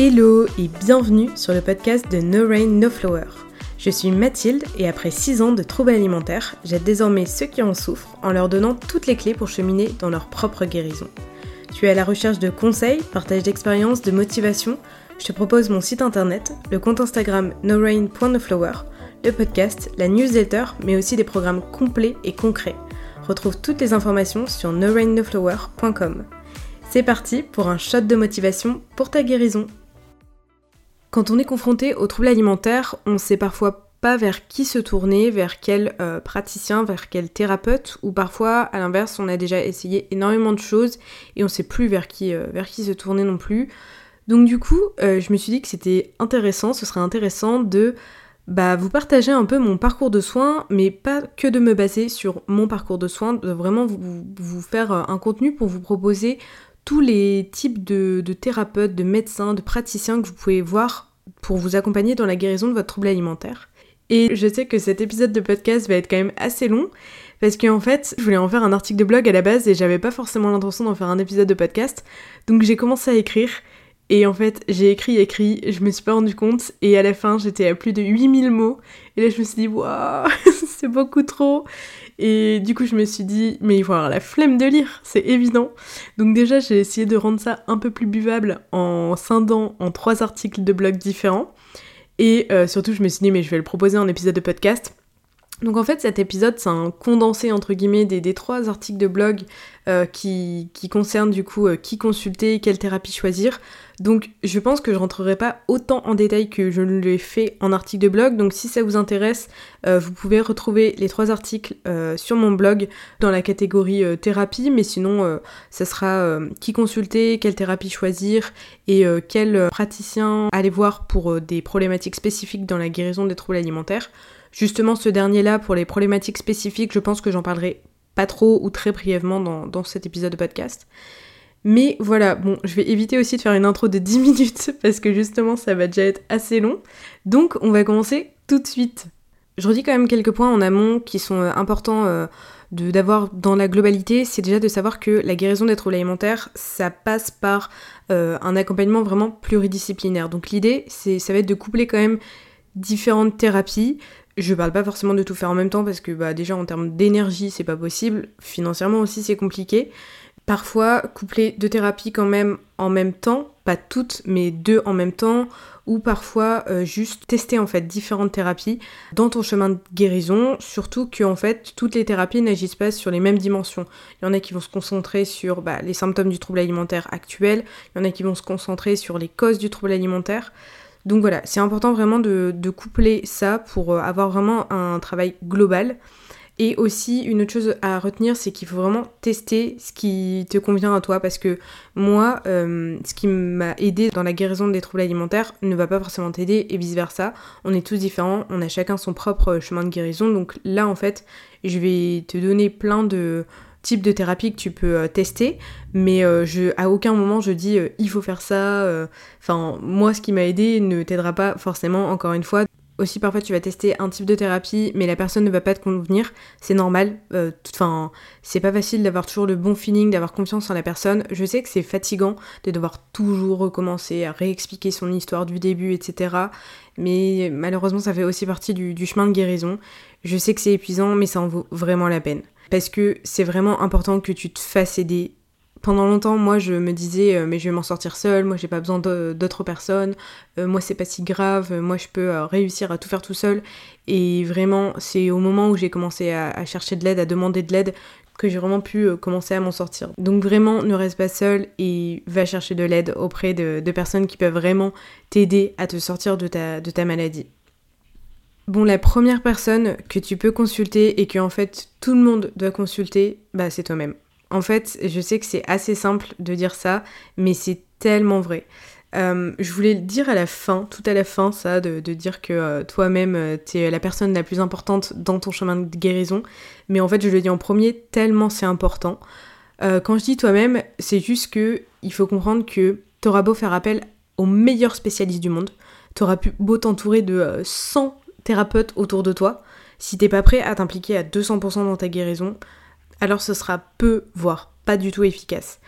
Hello et bienvenue sur le podcast de No Rain No Flower. Je suis Mathilde et après 6 ans de troubles alimentaires, j'aide désormais ceux qui en souffrent en leur donnant toutes les clés pour cheminer dans leur propre guérison. Tu es à la recherche de conseils, partage d'expériences, de motivation? Je te propose mon site internet, le compte Instagram norain.noflower, le podcast, la newsletter, mais aussi des programmes complets et concrets. Retrouve toutes les informations sur norainnoflower.com. C'est parti pour un shot de motivation pour ta guérison. Quand on est confronté aux troubles alimentaires, on sait parfois pas vers qui se tourner, vers quel euh, praticien, vers quel thérapeute, ou parfois à l'inverse, on a déjà essayé énormément de choses et on sait plus vers qui, euh, vers qui se tourner non plus. Donc du coup, euh, je me suis dit que c'était intéressant, ce serait intéressant de bah, vous partager un peu mon parcours de soins, mais pas que de me baser sur mon parcours de soins, de vraiment vous, vous faire un contenu pour vous proposer tous les types de, thérapeutes, de médecins, de praticiens que vous pouvez voir pour vous accompagner dans la guérison de votre trouble alimentaire. Et je sais que cet épisode de podcast va être quand même assez long, parce qu'en fait, je voulais en faire un article de blog à la base et j'avais pas forcément l'intention d'en faire un épisode de podcast. Donc j'ai commencé à écrire. Et en fait, j'ai écrit, écrit, je me suis pas rendu compte, et à la fin, j'étais à plus de 8000 mots. Et là, je me suis dit, waouh, c'est beaucoup trop. Et du coup, je me suis dit, mais il faut avoir la flemme de lire, c'est évident. Donc déjà, j'ai essayé de rendre ça un peu plus buvable en scindant en trois articles de blog différents. Et euh, surtout, je me suis dit, mais je vais le proposer en épisode de podcast. Donc en fait cet épisode c'est un condensé entre guillemets des, trois articles de blog euh, qui, concernent du coup euh, qui consulter, quelle thérapie choisir. Donc je pense que je rentrerai pas autant en détail que je l'ai fait en article de blog. Donc si ça vous intéresse, euh, vous pouvez retrouver les trois articles sur mon blog dans la catégorie thérapie. Mais sinon, ça sera qui consulter, quelle thérapie choisir et quel praticien aller voir pour des problématiques spécifiques dans la guérison des troubles alimentaires. Justement, ce dernier-là, pour les problématiques spécifiques, je pense que j'en parlerai pas trop ou très brièvement dans, cet épisode de podcast. Mais voilà, bon, je vais éviter aussi de faire une intro de 10 minutes parce que justement ça va déjà être assez long. Donc on va commencer tout de suite. Je redis quand même quelques points en amont qui sont euh, importants euh, d'avoir dans la globalité, c'est déjà de savoir que la guérison des troubles alimentaires, ça passe par euh, un accompagnement vraiment pluridisciplinaire. Donc l'idée, c'est ça va être de coupler quand même différentes thérapies. Je parle pas forcément de tout faire en même temps parce que bah, déjà en termes d'énergie c'est pas possible, financièrement aussi c'est compliqué, Parfois, coupler deux thérapies quand même en même temps, pas toutes, mais deux en même temps, ou parfois euh, juste tester en fait différentes thérapies dans ton chemin de guérison, surtout que en fait toutes les thérapies n'agissent pas sur les mêmes dimensions. Il y en a qui vont se concentrer sur bah, les symptômes du trouble alimentaire actuel, il y en a qui vont se concentrer sur les causes du trouble alimentaire. Donc voilà, c'est important vraiment de, coupler ça pour euh, avoir vraiment un travail global. Et aussi, une autre chose à retenir, c'est qu'il faut vraiment tester ce qui te convient à toi parce que moi, euh, ce qui m'a aidé dans la guérison des troubles alimentaires ne va pas forcément t'aider et vice-versa. On est tous différents, on a chacun son propre chemin de guérison. Donc là, en fait, je vais te donner plein de types de thérapies que tu peux euh, tester, mais euh, je, à aucun moment je dis il faut faire ça. Enfin, moi, ce qui m'a aidé ne t'aidera pas forcément, encore une fois. Aussi, parfois, tu vas tester un type de thérapie, mais la personne ne va pas te convenir. C'est normal. Euh, enfin, c'est pas facile d'avoir toujours le bon feeling, d'avoir confiance en la personne. Je sais que c'est fatigant de devoir toujours recommencer à réexpliquer son histoire du début, etc. Mais malheureusement, ça fait aussi partie du chemin de guérison. Je sais que c'est épuisant, mais ça en vaut vraiment la peine. Parce que c'est vraiment important que tu te fasses aider pendant longtemps, moi, je me disais, euh, mais je vais m'en sortir seule, moi, j'ai pas besoin d'autres personnes, euh, moi, c'est pas si grave, moi, je peux euh, réussir à tout faire tout seul. Et vraiment, c'est au moment où j'ai commencé à, chercher de l'aide, à demander de l'aide, que j'ai vraiment pu commencer à m'en sortir. Donc vraiment, ne reste pas seule et va chercher de l'aide auprès de, personnes qui peuvent vraiment t'aider à te sortir de ta, de ta maladie. Bon, la première personne que tu peux consulter et que en fait tout le monde doit consulter, bah c'est toi-même. En fait, je sais que c'est assez simple de dire ça, mais c'est tellement vrai. Euh, je voulais le dire à la fin, tout à la fin, ça, de, dire que euh, toi-même, euh, t'es la personne la plus importante dans ton chemin de guérison. Mais en fait, je le dis en premier, tellement c'est important. quand je dis toi-même, c'est juste que il faut comprendre que t'auras beau faire appel aux meilleurs spécialistes du monde, t'auras beau t'entourer de 100 thérapeutes autour de toi, si t'es pas prêt à t'impliquer à 200% dans ta guérison, alors ce sera peu, voire pas du tout efficace.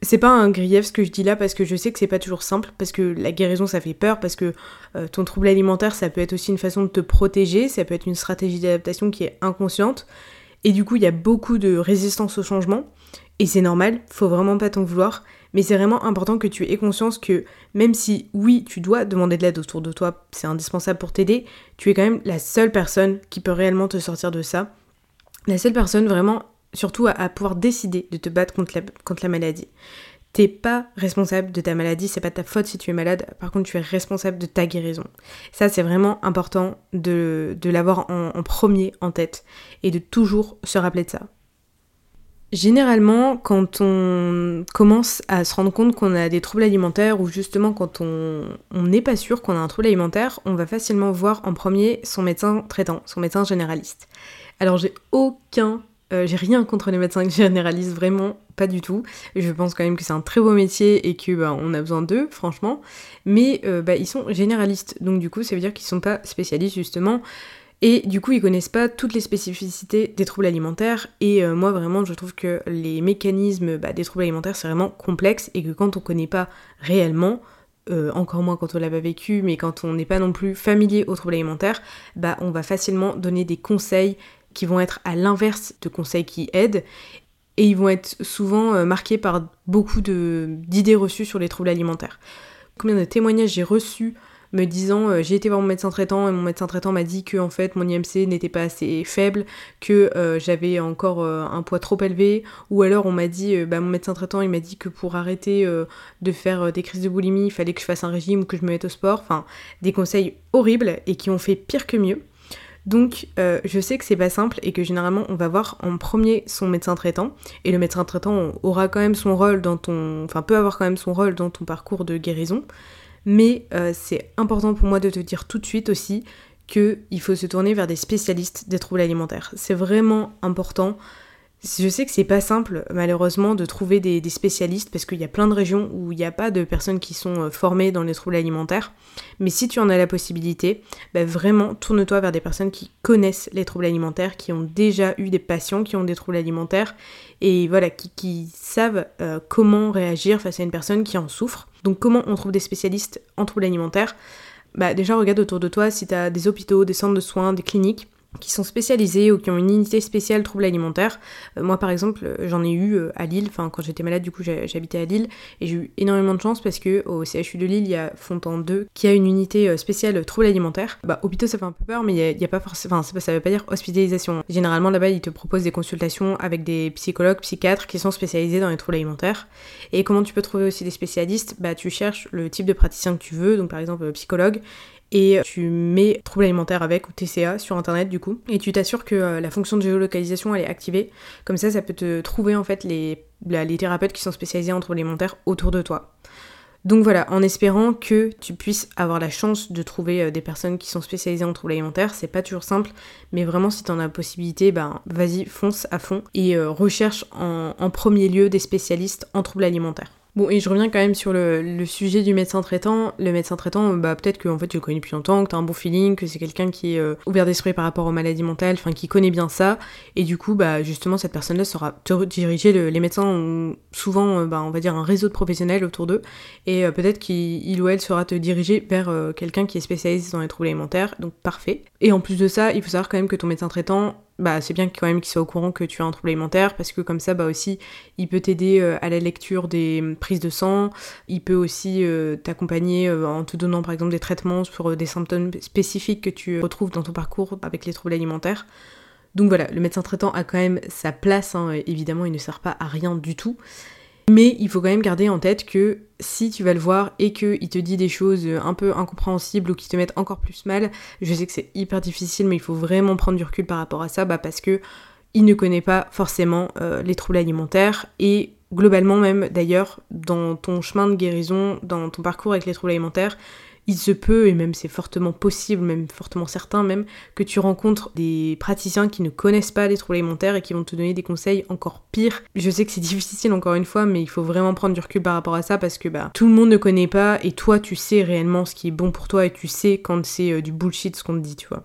c'est pas un grief ce que je dis là parce que je sais que c'est pas toujours simple, parce que la guérison ça fait peur, parce que euh, ton trouble alimentaire ça peut être aussi une façon de te protéger, ça peut être une stratégie d'adaptation qui est inconsciente, et du coup il y a beaucoup de résistance au changement, et c'est normal, faut vraiment pas t'en vouloir, mais c'est vraiment important que tu aies conscience que même si oui tu dois demander de l'aide autour de toi, c'est indispensable pour t'aider, tu es quand même la seule personne qui peut réellement te sortir de ça, la seule personne vraiment surtout à, pouvoir décider de te battre contre la, maladie. T'es pas responsable de ta maladie, c'est pas ta faute si tu es malade, par contre tu es responsable de ta guérison. Ça c'est vraiment important de, l'avoir en, premier en tête et de toujours se rappeler de ça. Généralement, quand on commence à se rendre compte qu'on a des troubles alimentaires ou justement quand on n'est pas sûr qu'on a un trouble alimentaire, on va facilement voir en premier son médecin traitant, son médecin généraliste. Alors j'ai aucun euh, j'ai rien contre les médecins généralistes, vraiment pas du tout. Je pense quand même que c'est un très beau métier et que bah, on a besoin d'eux, franchement. Mais euh, bah, ils sont généralistes, donc du coup ça veut dire qu'ils sont pas spécialistes justement. Et du coup, ils connaissent pas toutes les spécificités des troubles alimentaires. Et euh, moi, vraiment, je trouve que les mécanismes bah, des troubles alimentaires, c'est vraiment complexe et que quand on connaît pas réellement, encore moins quand on l'a pas vécu, mais quand on n'est pas non plus familier aux troubles alimentaires, bah on va facilement donner des conseils qui vont être à l'inverse de conseils qui aident et ils vont être souvent euh, marqués par beaucoup d'idées reçues sur les troubles alimentaires. Combien de témoignages j'ai reçus me disant euh, j'ai été voir mon médecin traitant et mon médecin traitant m'a dit que en fait mon IMC n'était pas assez faible, que euh, j'avais encore un poids trop élevé, ou alors on m'a dit bah mon médecin traitant il m'a dit que pour arrêter de faire des crises de boulimie il fallait que je fasse un régime ou que je me mette au sport, enfin des conseils horribles et qui ont fait pire que mieux. Donc euh, je sais que c'est pas simple et que généralement on va voir en premier son médecin traitant. Et le médecin traitant aura quand même son rôle dans ton enfin peut avoir quand même son rôle dans ton parcours de guérison mais euh, c'est important pour moi de te dire tout de suite aussi qu'il faut se tourner vers des spécialistes des troubles alimentaires. C'est vraiment important je sais que c'est pas simple, malheureusement, de trouver des, spécialistes parce qu'il y a plein de régions où il n'y a pas de personnes qui sont euh, formées dans les troubles alimentaires. Mais si tu en as la possibilité, bah vraiment, tourne-toi vers des personnes qui connaissent les troubles alimentaires, qui ont déjà eu des patients qui ont des troubles alimentaires et voilà, qui, savent euh, comment réagir face à une personne qui en souffre. Donc, comment on trouve des spécialistes en troubles alimentaires? Bah déjà regarde autour de toi si tu as des hôpitaux, des centres de soins, des cliniques qui sont spécialisés ou qui ont une unité spéciale troubles alimentaires. Euh, moi par exemple euh, j'en ai eu euh, à Lille, enfin quand j'étais malade du coup j'habitais à Lille et j'ai eu énormément de chance parce que au CHU de Lille il y a Fontan 2 qui a une unité spéciale troubles alimentaires. Bah hôpitaux ça fait un peu peur mais il a, pas forcément, ça veut pas dire hospitalisation. Généralement là-bas ils te proposent des consultations avec des psychologues, psychiatres qui sont spécialisés dans les troubles alimentaires. Et comment tu peux trouver aussi des spécialistes? Bah tu cherches le type de praticien que tu veux, donc par exemple psychologue, et tu mets trouble alimentaire avec ou TCA sur internet du coup. Et tu t'assures que euh, la fonction de géolocalisation elle est activée. Comme ça ça peut te trouver en fait les, les thérapeutes qui sont spécialisés en troubles alimentaires autour de toi. Donc voilà, en espérant que tu puisses avoir la chance de trouver euh, des personnes qui sont spécialisées en troubles alimentaires, c'est pas toujours simple, mais vraiment si t'en as la possibilité, ben vas-y, fonce à fond et euh, recherche en premier lieu des spécialistes en troubles alimentaires. Bon, et je reviens quand même sur le, sujet du médecin traitant. Le médecin traitant, bah peut-être que en fait tu le connais depuis longtemps, que t'as un bon feeling, que c'est quelqu'un qui est euh, ouvert d'esprit par rapport aux maladies mentales, enfin qui connaît bien ça. Et du coup, bah justement, cette personne-là saura te rediriger. les médecins ont souvent, euh, bah, on va dire, un réseau de professionnels autour d'eux. Et euh, peut-être qu'il ou elle saura te diriger vers quelqu'un qui est spécialisé dans les troubles alimentaires. Donc parfait. Et en plus de ça, il faut savoir quand même que ton médecin traitant bah, c'est bien quand même qu'il soit au courant que tu as un trouble alimentaire parce que comme ça bah aussi il peut t'aider euh, à la lecture des prises de sang, il peut aussi euh, t'accompagner euh, en te donnant par exemple des traitements sur des symptômes spécifiques que tu retrouves dans ton parcours avec les troubles alimentaires. Donc voilà, le médecin traitant a quand même sa place, hein, évidemment il ne sert pas à rien du tout. Mais il faut quand même garder en tête que si tu vas le voir et qu'il te dit des choses un peu incompréhensibles ou qui te mettent encore plus mal, je sais que c'est hyper difficile, mais il faut vraiment prendre du recul par rapport à ça, bah parce que il ne connaît pas forcément euh, les troubles alimentaires et globalement même d'ailleurs dans ton chemin de guérison, dans ton parcours avec les troubles alimentaires, il se peut, et même c'est fortement possible, même fortement certain même, que tu rencontres des praticiens qui ne connaissent pas les troubles alimentaires et qui vont te donner des conseils encore pires. Je sais que c'est difficile encore une fois, mais il faut vraiment prendre du recul par rapport à ça parce que bah, tout le monde ne connaît pas et toi tu sais réellement ce qui est bon pour toi et tu sais quand c'est euh, du bullshit ce qu'on te dit, tu vois.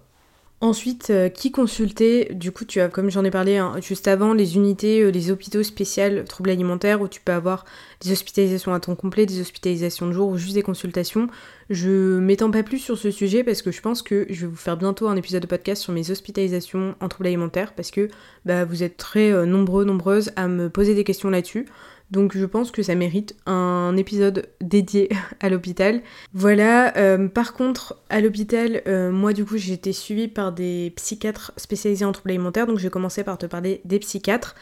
Ensuite, euh, qui consulter Du coup, tu as, comme j'en ai parlé hein, juste avant, les unités, euh, les hôpitaux spéciaux troubles alimentaires où tu peux avoir des hospitalisations à temps complet, des hospitalisations de jour ou juste des consultations. Je m'étends pas plus sur ce sujet parce que je pense que je vais vous faire bientôt un épisode de podcast sur mes hospitalisations en troubles alimentaires parce que bah, vous êtes très euh, nombreux, nombreuses à me poser des questions là-dessus. Donc je pense que ça mérite un épisode dédié à l'hôpital. Voilà, euh, par contre, à l'hôpital, euh, moi du coup j'ai été suivie par des psychiatres spécialisés en troubles alimentaires, donc je vais commencer par te parler des psychiatres.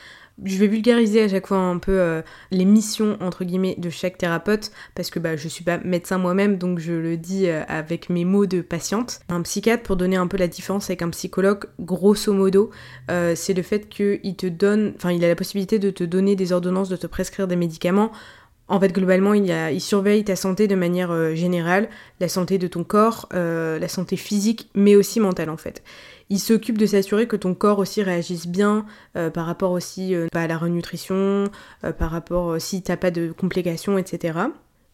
Je vais vulgariser à chaque fois un peu euh, les missions entre guillemets de chaque thérapeute parce que bah, je suis pas médecin moi-même donc je le dis euh, avec mes mots de patiente. Un psychiatre pour donner un peu la différence avec un psychologue, grosso modo, euh, c'est le fait qu'il te donne, enfin il a la possibilité de te donner des ordonnances, de te prescrire des médicaments en fait, globalement, il, il, surveille ta santé de manière générale, la santé de ton corps, la santé physique, mais aussi mentale en fait il s'occupe de s'assurer que ton corps aussi réagisse bien euh, par rapport aussi euh, à la renutrition, euh, par rapport si t'as pas de complications, etc.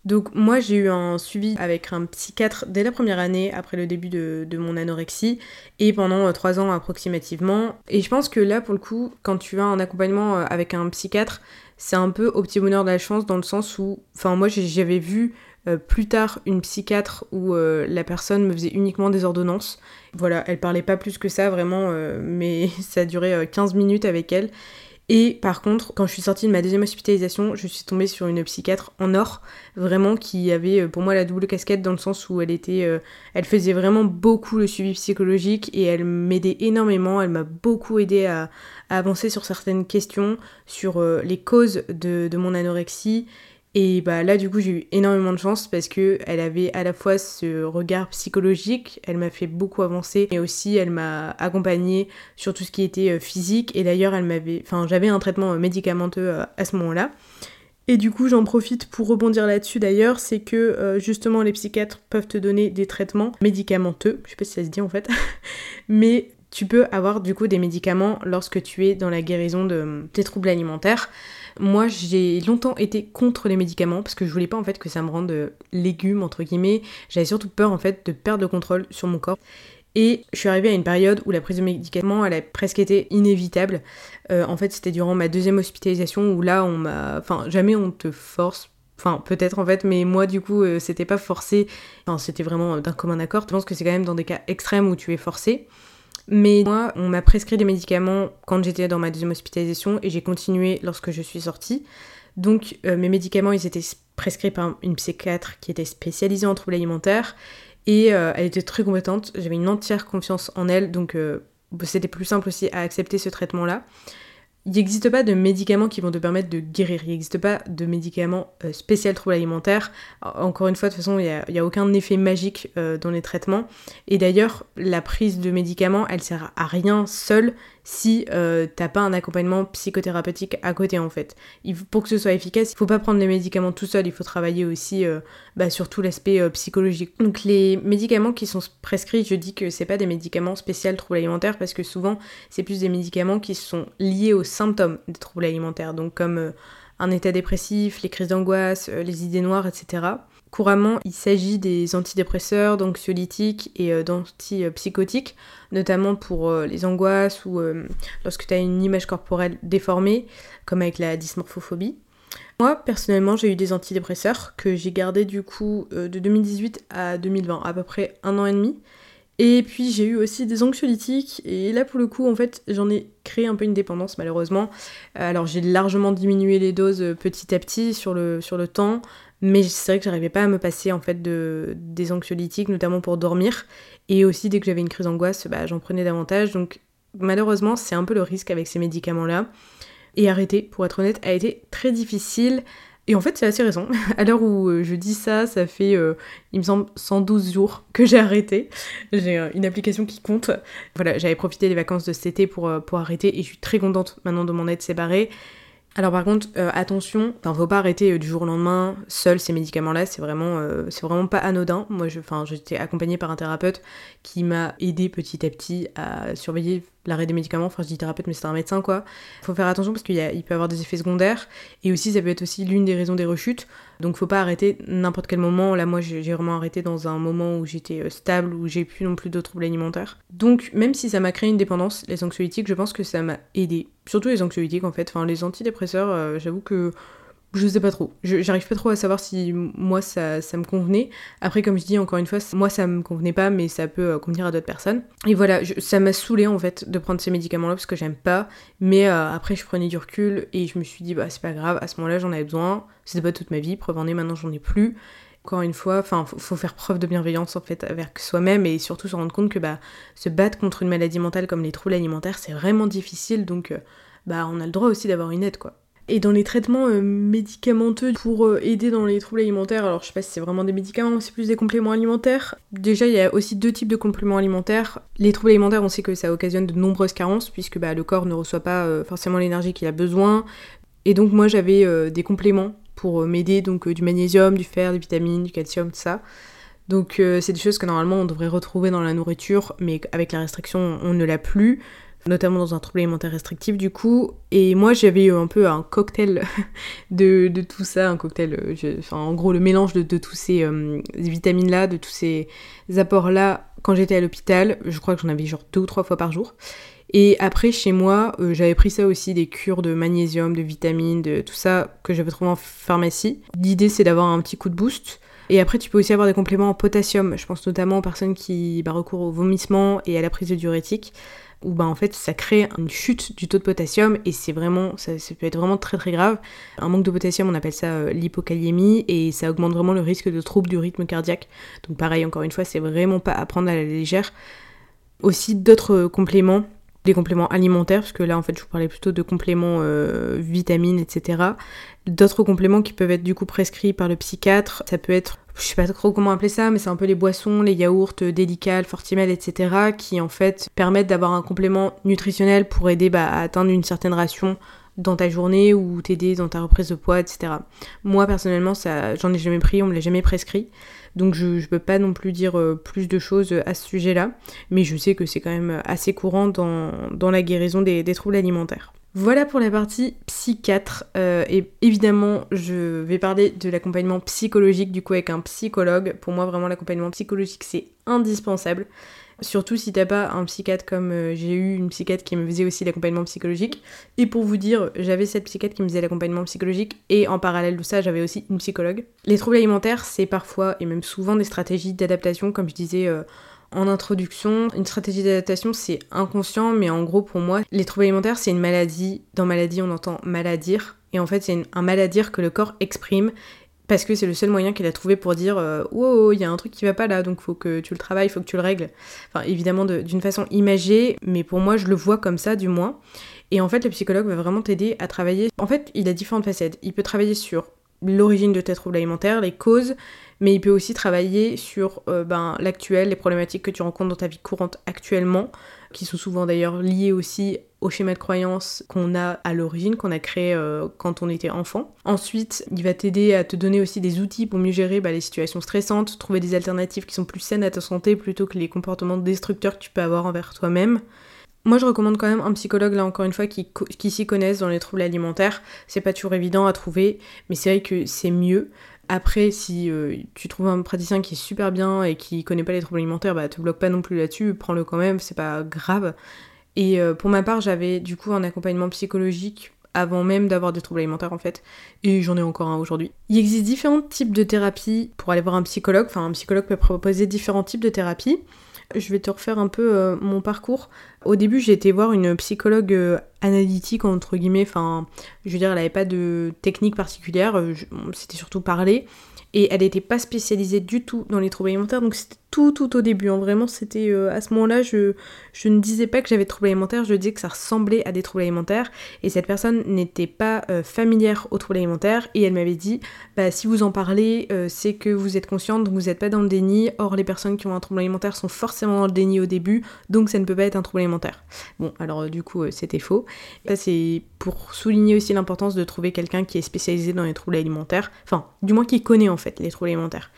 Donc moi j'ai eu un suivi avec un psychiatre dès la première année après le début de, mon anorexie et pendant trois ans approximativement. Et je pense que là pour le coup quand tu as un accompagnement avec un psychiatre c'est un peu au petit bonheur de la chance dans le sens où, enfin moi j'avais vu euh, plus tard une psychiatre où euh, la personne me faisait uniquement des ordonnances. Voilà, elle parlait pas plus que ça vraiment, euh, mais ça a duré 15 minutes avec elle. Et par contre, quand je suis sortie de ma deuxième hospitalisation, je suis tombée sur une psychiatre en or, vraiment qui avait pour moi la double casquette dans le sens où elle était, elle faisait vraiment beaucoup le suivi psychologique et elle m'aidait énormément. Elle m'a beaucoup aidé à, avancer sur certaines questions, sur les causes de, de mon anorexie et bah là du coup j'ai eu énormément de chance parce que elle avait à la fois ce regard psychologique, elle m'a fait beaucoup avancer, mais aussi elle m'a accompagnée sur tout ce qui était euh, physique. Et d'ailleurs elle m'avait, enfin j'avais un traitement euh, médicamenteux euh, à ce moment-là. Et du coup j'en profite pour rebondir là-dessus d'ailleurs, c'est que justement les psychiatres peuvent te donner des traitements médicamenteux, je sais pas si ça se dit en fait, mais tu peux avoir du coup des médicaments lorsque tu es dans la guérison de tes troubles alimentaires. Moi, j'ai longtemps été contre les médicaments parce que je voulais pas en fait que ça me rende euh, légume entre guillemets. J'avais surtout peur en fait de perdre le contrôle sur mon corps. Et je suis arrivée à une période où la prise de médicaments, elle a presque été inévitable. Euh, en fait, c'était durant ma deuxième hospitalisation où là, on m'a... Enfin, jamais on te force Enfin, peut-être en fait, mais moi du coup, euh, c'était pas forcé. Enfin, c'était vraiment d'un commun accord. Je pense que c'est quand même dans des cas extrêmes où tu es forcé. Mais moi, on m'a prescrit des médicaments quand j'étais dans ma deuxième hospitalisation et j'ai continué lorsque je suis sortie. Donc euh, mes médicaments, ils étaient prescrits par une psychiatre qui était spécialisée en troubles alimentaires et euh, elle était très compétente. J'avais une entière confiance en elle, donc euh, c'était plus simple aussi à accepter ce traitement-là il n'existe pas de médicaments qui vont te permettre de guérir. Il n'existe pas de médicaments euh, spécial troubles alimentaires. Encore une fois, de toute façon, il n'y a, aucun effet magique euh, dans les traitements. Et d'ailleurs, la prise de médicaments, elle sert à rien seule si euh, t'as pas un accompagnement psychothérapeutique à côté en fait. Pour que ce soit efficace, il faut pas prendre les médicaments tout seul, il faut travailler aussi euh, bah, sur tout l'aspect euh, psychologique. Donc les médicaments qui sont prescrits, je dis que c'est pas des médicaments spéciaux troubles alimentaires parce que souvent c'est plus des médicaments qui sont liés aux symptômes des troubles alimentaires, donc comme un état dépressif, les crises d'angoisse, les idées noires, etc. Couramment, il s'agit des antidépresseurs, d'anxiolytiques et euh, d'antipsychotiques, notamment pour euh, les angoisses ou euh, lorsque tu as une image corporelle déformée, comme avec la dysmorphophobie. Moi, personnellement, j'ai eu des antidépresseurs que j'ai gardés du coup de 2018 à 2020, à peu près un an et demi. Et puis j'ai eu aussi des anxiolytiques et là pour le coup en fait j'en ai créé un peu une dépendance malheureusement. Alors j'ai largement diminué les doses petit à petit sur le, sur le temps, mais c'est vrai que j'arrivais pas à me passer en fait de, des anxiolytiques, notamment pour dormir. Et aussi dès que j'avais une crise d'angoisse, bah, j'en prenais davantage. Donc malheureusement, c'est un peu le risque avec ces médicaments-là. Et arrêter, pour être honnête, a été très difficile. Et en fait, c'est assez récent. À l'heure où euh, je dis ça, ça fait, euh, il me semble, 112 jours que j'ai arrêté. J'ai euh, une application qui compte. Voilà, j'avais profité des vacances de cet été pour, pour arrêter et je suis très contente maintenant de m'en être séparée. Alors par contre, euh, attention, enfin faut pas arrêter euh, du jour au lendemain seul ces médicaments-là, c'est vraiment, euh, c'est vraiment pas anodin. Moi, enfin, j'étais accompagnée par un thérapeute qui m'a aidé petit à petit à surveiller l'arrêt des médicaments, enfin je dis thérapeute mais c'est un médecin quoi. Il faut faire attention parce qu'il il peut avoir des effets secondaires et aussi ça peut être aussi l'une des raisons des rechutes. Donc faut pas arrêter n'importe quel moment. Là moi j'ai vraiment arrêté dans un moment où j'étais euh, stable, où j'ai plus non plus de troubles alimentaires. Donc même si ça m'a créé une dépendance, les anxiolytiques, je pense que ça m'a aidé. Surtout les anxiolytiques en fait, enfin les antidépresseurs, euh, j'avoue que je sais pas trop. J'arrive pas trop à savoir si moi ça, me convenait. Après, comme je dis encore une fois, moi ça me convenait pas, mais ça peut euh, convenir à d'autres personnes. Et voilà, ça m'a saoulé en fait de prendre ces médicaments-là parce que j'aime pas. Mais euh, après, je prenais du recul et je me suis dit, bah c'est pas grave, à ce moment-là j'en avais besoin. C'était pas toute ma vie, preuve en est, maintenant j'en ai plus. Encore une fois, enfin, faut, faut, faire preuve de bienveillance en fait avec soi-même et surtout se rendre compte que bah se battre contre une maladie mentale comme les troubles alimentaires, c'est vraiment difficile. Donc, euh, bah on a le droit aussi d'avoir une aide quoi. Et dans les traitements euh, médicamenteux pour euh, aider dans les troubles alimentaires, alors je sais pas si c'est vraiment des médicaments c'est plus des compléments alimentaires. Déjà, il y a aussi deux types de compléments alimentaires. Les troubles alimentaires, on sait que ça occasionne de nombreuses carences puisque bah, le corps ne reçoit pas euh, forcément l'énergie qu'il a besoin. Et donc moi j'avais des compléments pour m'aider, donc du magnésium, du fer, des vitamines, du calcium, tout ça. Donc c'est des choses que normalement on devrait retrouver dans la nourriture, mais avec la restriction on ne l'a plus notamment dans un trouble alimentaire restrictif du coup. Et moi j'avais eu un peu un cocktail de, tout ça, un cocktail, euh, enfin en gros le mélange de, tous ces euh, vitamines-là, de tous ces apports-là quand j'étais à l'hôpital. Je crois que j'en avais genre deux ou trois fois par jour. Et après, chez moi, euh, j'avais pris ça aussi, des cures de magnésium, de vitamines, de tout ça que j'avais trouvé en pharmacie. L'idée, c'est d'avoir un petit coup de boost. Et après, tu peux aussi avoir des compléments en potassium. Je pense notamment aux personnes qui bah, recourent au vomissement et à la prise de diurétique où bah en fait ça crée une chute du taux de potassium et c'est vraiment ça, peut être vraiment très très grave. Un manque de potassium on appelle ça euh, l'hypokaliémie et ça augmente vraiment le risque de troubles du rythme cardiaque. Donc pareil encore une fois c'est vraiment pas à prendre à la légère. Aussi d'autres compléments des compléments alimentaires, parce que là en fait je vous parlais plutôt de compléments euh, vitamines, etc. D'autres compléments qui peuvent être du coup prescrits par le psychiatre, ça peut être je sais pas trop comment appeler ça, mais c'est un peu les boissons, les yaourts, Délical, Fortimel, etc. qui en fait permettent d'avoir un complément nutritionnel pour aider bah, à atteindre une certaine ration dans ta journée ou t'aider dans ta reprise de poids, etc. Moi personnellement, ça, j'en ai jamais pris, on me l'a jamais prescrit, donc je, je peux pas non plus dire euh, plus de choses à ce sujet-là, mais je sais que c'est quand même assez courant dans la guérison des troubles alimentaires. Voilà pour la partie psychiatre. Euh, et évidemment, je vais parler de l'accompagnement psychologique du coup avec un psychologue. Pour moi, vraiment, l'accompagnement psychologique, c'est indispensable. Surtout si t'as pas un psychiatre comme euh, j'ai eu une psychiatre qui me faisait aussi l'accompagnement psychologique. Et pour vous dire, j'avais cette psychiatre qui me faisait l'accompagnement psychologique et en parallèle de ça, j'avais aussi une psychologue. Les troubles alimentaires, c'est parfois et même souvent des stratégies d'adaptation, comme je disais. Euh, en introduction, une stratégie d'adaptation, c'est inconscient, mais en gros, pour moi, les troubles alimentaires, c'est une maladie. Dans maladie, on entend maladir. Et en fait, c'est un maladir que le corps exprime parce que c'est le seul moyen qu'il a trouvé pour dire euh, wow, il y a un truc qui va pas là, donc faut que tu le travailles, faut que tu le règles. Enfin, évidemment, d'une façon imagée, mais pour moi, je le vois comme ça, du moins. Et en fait, le psychologue va vraiment t'aider à travailler. En fait, il a différentes facettes. Il peut travailler sur l'origine de tes troubles alimentaires, les causes, mais il peut aussi travailler sur euh, ben, l'actuel, les problématiques que tu rencontres dans ta vie courante actuellement, qui sont souvent d'ailleurs liées aussi au schéma de croyance qu'on a à l'origine, qu'on a créé euh, quand on était enfant. Ensuite, il va t'aider à te donner aussi des outils pour mieux gérer bah, les situations stressantes, trouver des alternatives qui sont plus saines à ta santé plutôt que les comportements destructeurs que tu peux avoir envers toi-même. Moi, je recommande quand même un psychologue, là encore une fois, qui, qui s'y connaisse dans les troubles alimentaires. C'est pas toujours évident à trouver, mais c'est vrai que c'est mieux. Après, si euh, tu trouves un praticien qui est super bien et qui connaît pas les troubles alimentaires, bah te bloque pas non plus là-dessus, prends-le quand même, c'est pas grave. Et euh, pour ma part, j'avais du coup un accompagnement psychologique avant même d'avoir des troubles alimentaires en fait, et j'en ai encore un aujourd'hui. Il existe différents types de thérapies pour aller voir un psychologue, enfin un psychologue peut proposer différents types de thérapies. Je vais te refaire un peu euh, mon parcours. Au début, j'ai été voir une psychologue euh, analytique, entre guillemets. Enfin, je veux dire, elle n'avait pas de technique particulière. Euh, c'était surtout parler et elle n'était pas spécialisée du tout dans les troubles alimentaires, donc c'était tout tout au début. Hein. Vraiment, c'était euh, à ce moment-là, je, ne disais pas que j'avais des troubles alimentaires, je disais que ça ressemblait à des troubles alimentaires, et cette personne n'était pas euh, familière aux troubles alimentaires, et elle m'avait dit, bah si vous en parlez, euh, c'est que vous êtes consciente, donc vous n'êtes pas dans le déni. Or, les personnes qui ont un trouble alimentaire sont forcément dans le déni au début, donc ça ne peut pas être un trouble alimentaire. Bon, alors du coup, c'était faux. Ça, c'est pour souligner aussi l'importance de trouver quelqu'un qui est spécialisé dans les troubles alimentaires, enfin, du moins qui connaît en fait les troubles alimentaires.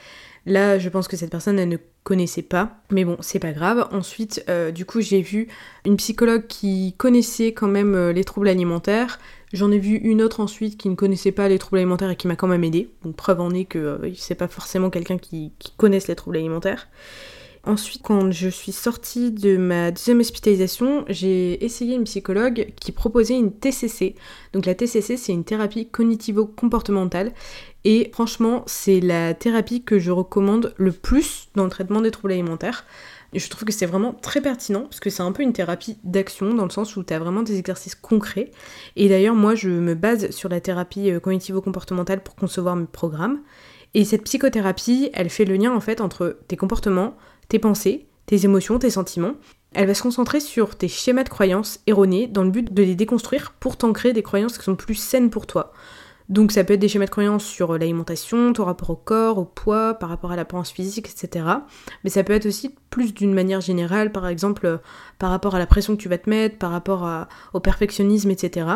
Là, je pense que cette personne, elle ne connaissait pas, mais bon, c'est pas grave. Ensuite, euh, du coup, j'ai vu une psychologue qui connaissait quand même euh, les troubles alimentaires. J'en ai vu une autre ensuite qui ne connaissait pas les troubles alimentaires et qui m'a quand même aidé. Donc preuve en est que euh, c'est pas forcément quelqu'un qui connaisse les troubles alimentaires. Ensuite, quand je suis sortie de ma deuxième hospitalisation, j'ai essayé une psychologue qui proposait une TCC. Donc la TCC, c'est une thérapie cognitivo-comportementale. Et franchement, c'est la thérapie que je recommande le plus dans le traitement des troubles alimentaires. Je trouve que c'est vraiment très pertinent parce que c'est un peu une thérapie d'action dans le sens où tu as vraiment des exercices concrets. Et d'ailleurs, moi, je me base sur la thérapie euh, cognitivo-comportementale pour concevoir mes programmes. Et cette psychothérapie, elle fait le lien en fait entre tes comportements, tes pensées, tes émotions, tes sentiments. Elle va se concentrer sur tes schémas de croyances erronés dans le but de les déconstruire pour t'ancrer des croyances qui sont plus saines pour toi. Donc ça peut être des schémas de croyances sur l'alimentation, ton rapport au corps, au poids, par rapport à l'apparence physique, etc. Mais ça peut être aussi plus d'une manière générale, par exemple par rapport à la pression que tu vas te mettre, par rapport au perfectionnisme, etc.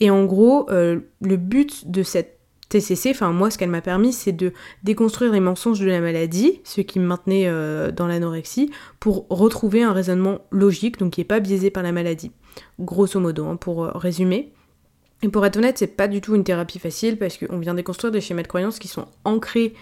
Et en gros, euh, le but de cette TCC, enfin moi ce qu'elle m'a permis c'est de déconstruire les mensonges de la maladie, ce qui me maintenait euh, dans l'anorexie, pour retrouver un raisonnement logique, donc qui n'est pas biaisé par la maladie. Grosso modo, hein, pour euh, résumer. Et pour être honnête, c'est pas du tout une thérapie facile parce qu'on vient déconstruire des schémas de croyances qui sont ancrés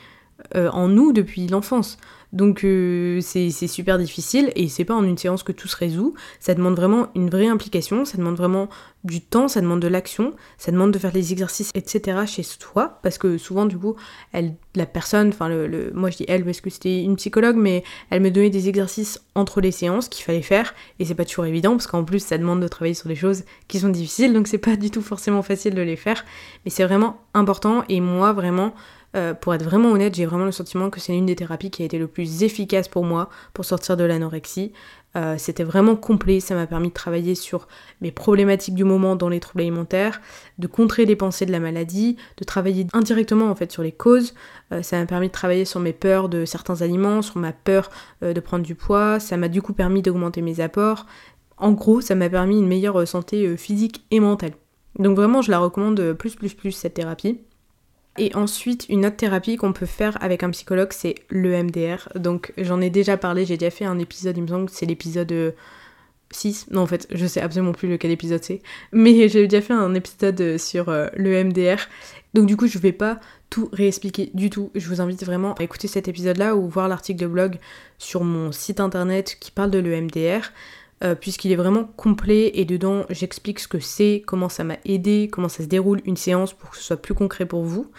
euh, en nous depuis l'enfance. Donc euh, c'est super difficile et c'est pas en une séance que tout se résout. Ça demande vraiment une vraie implication, ça demande vraiment du temps, ça demande de l'action, ça demande de faire des exercices, etc. chez soi. Parce que souvent, du coup, elle, la personne, enfin, le, moi je dis elle parce que c'était une psychologue, mais elle me donnait des exercices entre les séances qu'il fallait faire et c'est pas toujours évident parce qu'en plus, ça demande de travailler sur des choses qui sont difficiles donc c'est pas du tout forcément facile de les faire. Mais c'est vraiment important et moi, vraiment, euh, pour être vraiment honnête, j'ai vraiment le sentiment que c'est une des thérapies qui a été le plus efficace pour moi pour sortir de l'anorexie. Euh, c'était vraiment complet, ça m'a permis de travailler sur mes problématiques du moment dans les troubles alimentaires, de contrer les pensées de la maladie, de travailler indirectement en fait sur les causes. Euh, ça m'a permis de travailler sur mes peurs de certains aliments, sur ma peur de prendre du poids. Ça m'a du coup permis d'augmenter mes apports. En gros, ça m'a permis une meilleure santé physique et mentale. Donc vraiment, je la recommande plus plus plus cette thérapie. Et ensuite, une autre thérapie qu'on peut faire avec un psychologue, c'est l'EMDR. Donc j'en ai déjà parlé, j'ai déjà fait un épisode, il me semble que c'est l'épisode 6. Non, en fait, je sais absolument plus lequel épisode c'est. Mais j'ai déjà fait un épisode sur euh, l'EMDR. Donc du coup, je vais pas tout réexpliquer du tout. Je vous invite vraiment à écouter cet épisode-là ou voir l'article de blog sur mon site internet qui parle de l'EMDR. Euh, puisqu'il est vraiment complet et dedans j'explique ce que c'est, comment ça m'a aidé, comment ça se déroule une séance pour que ce soit plus concret pour vous.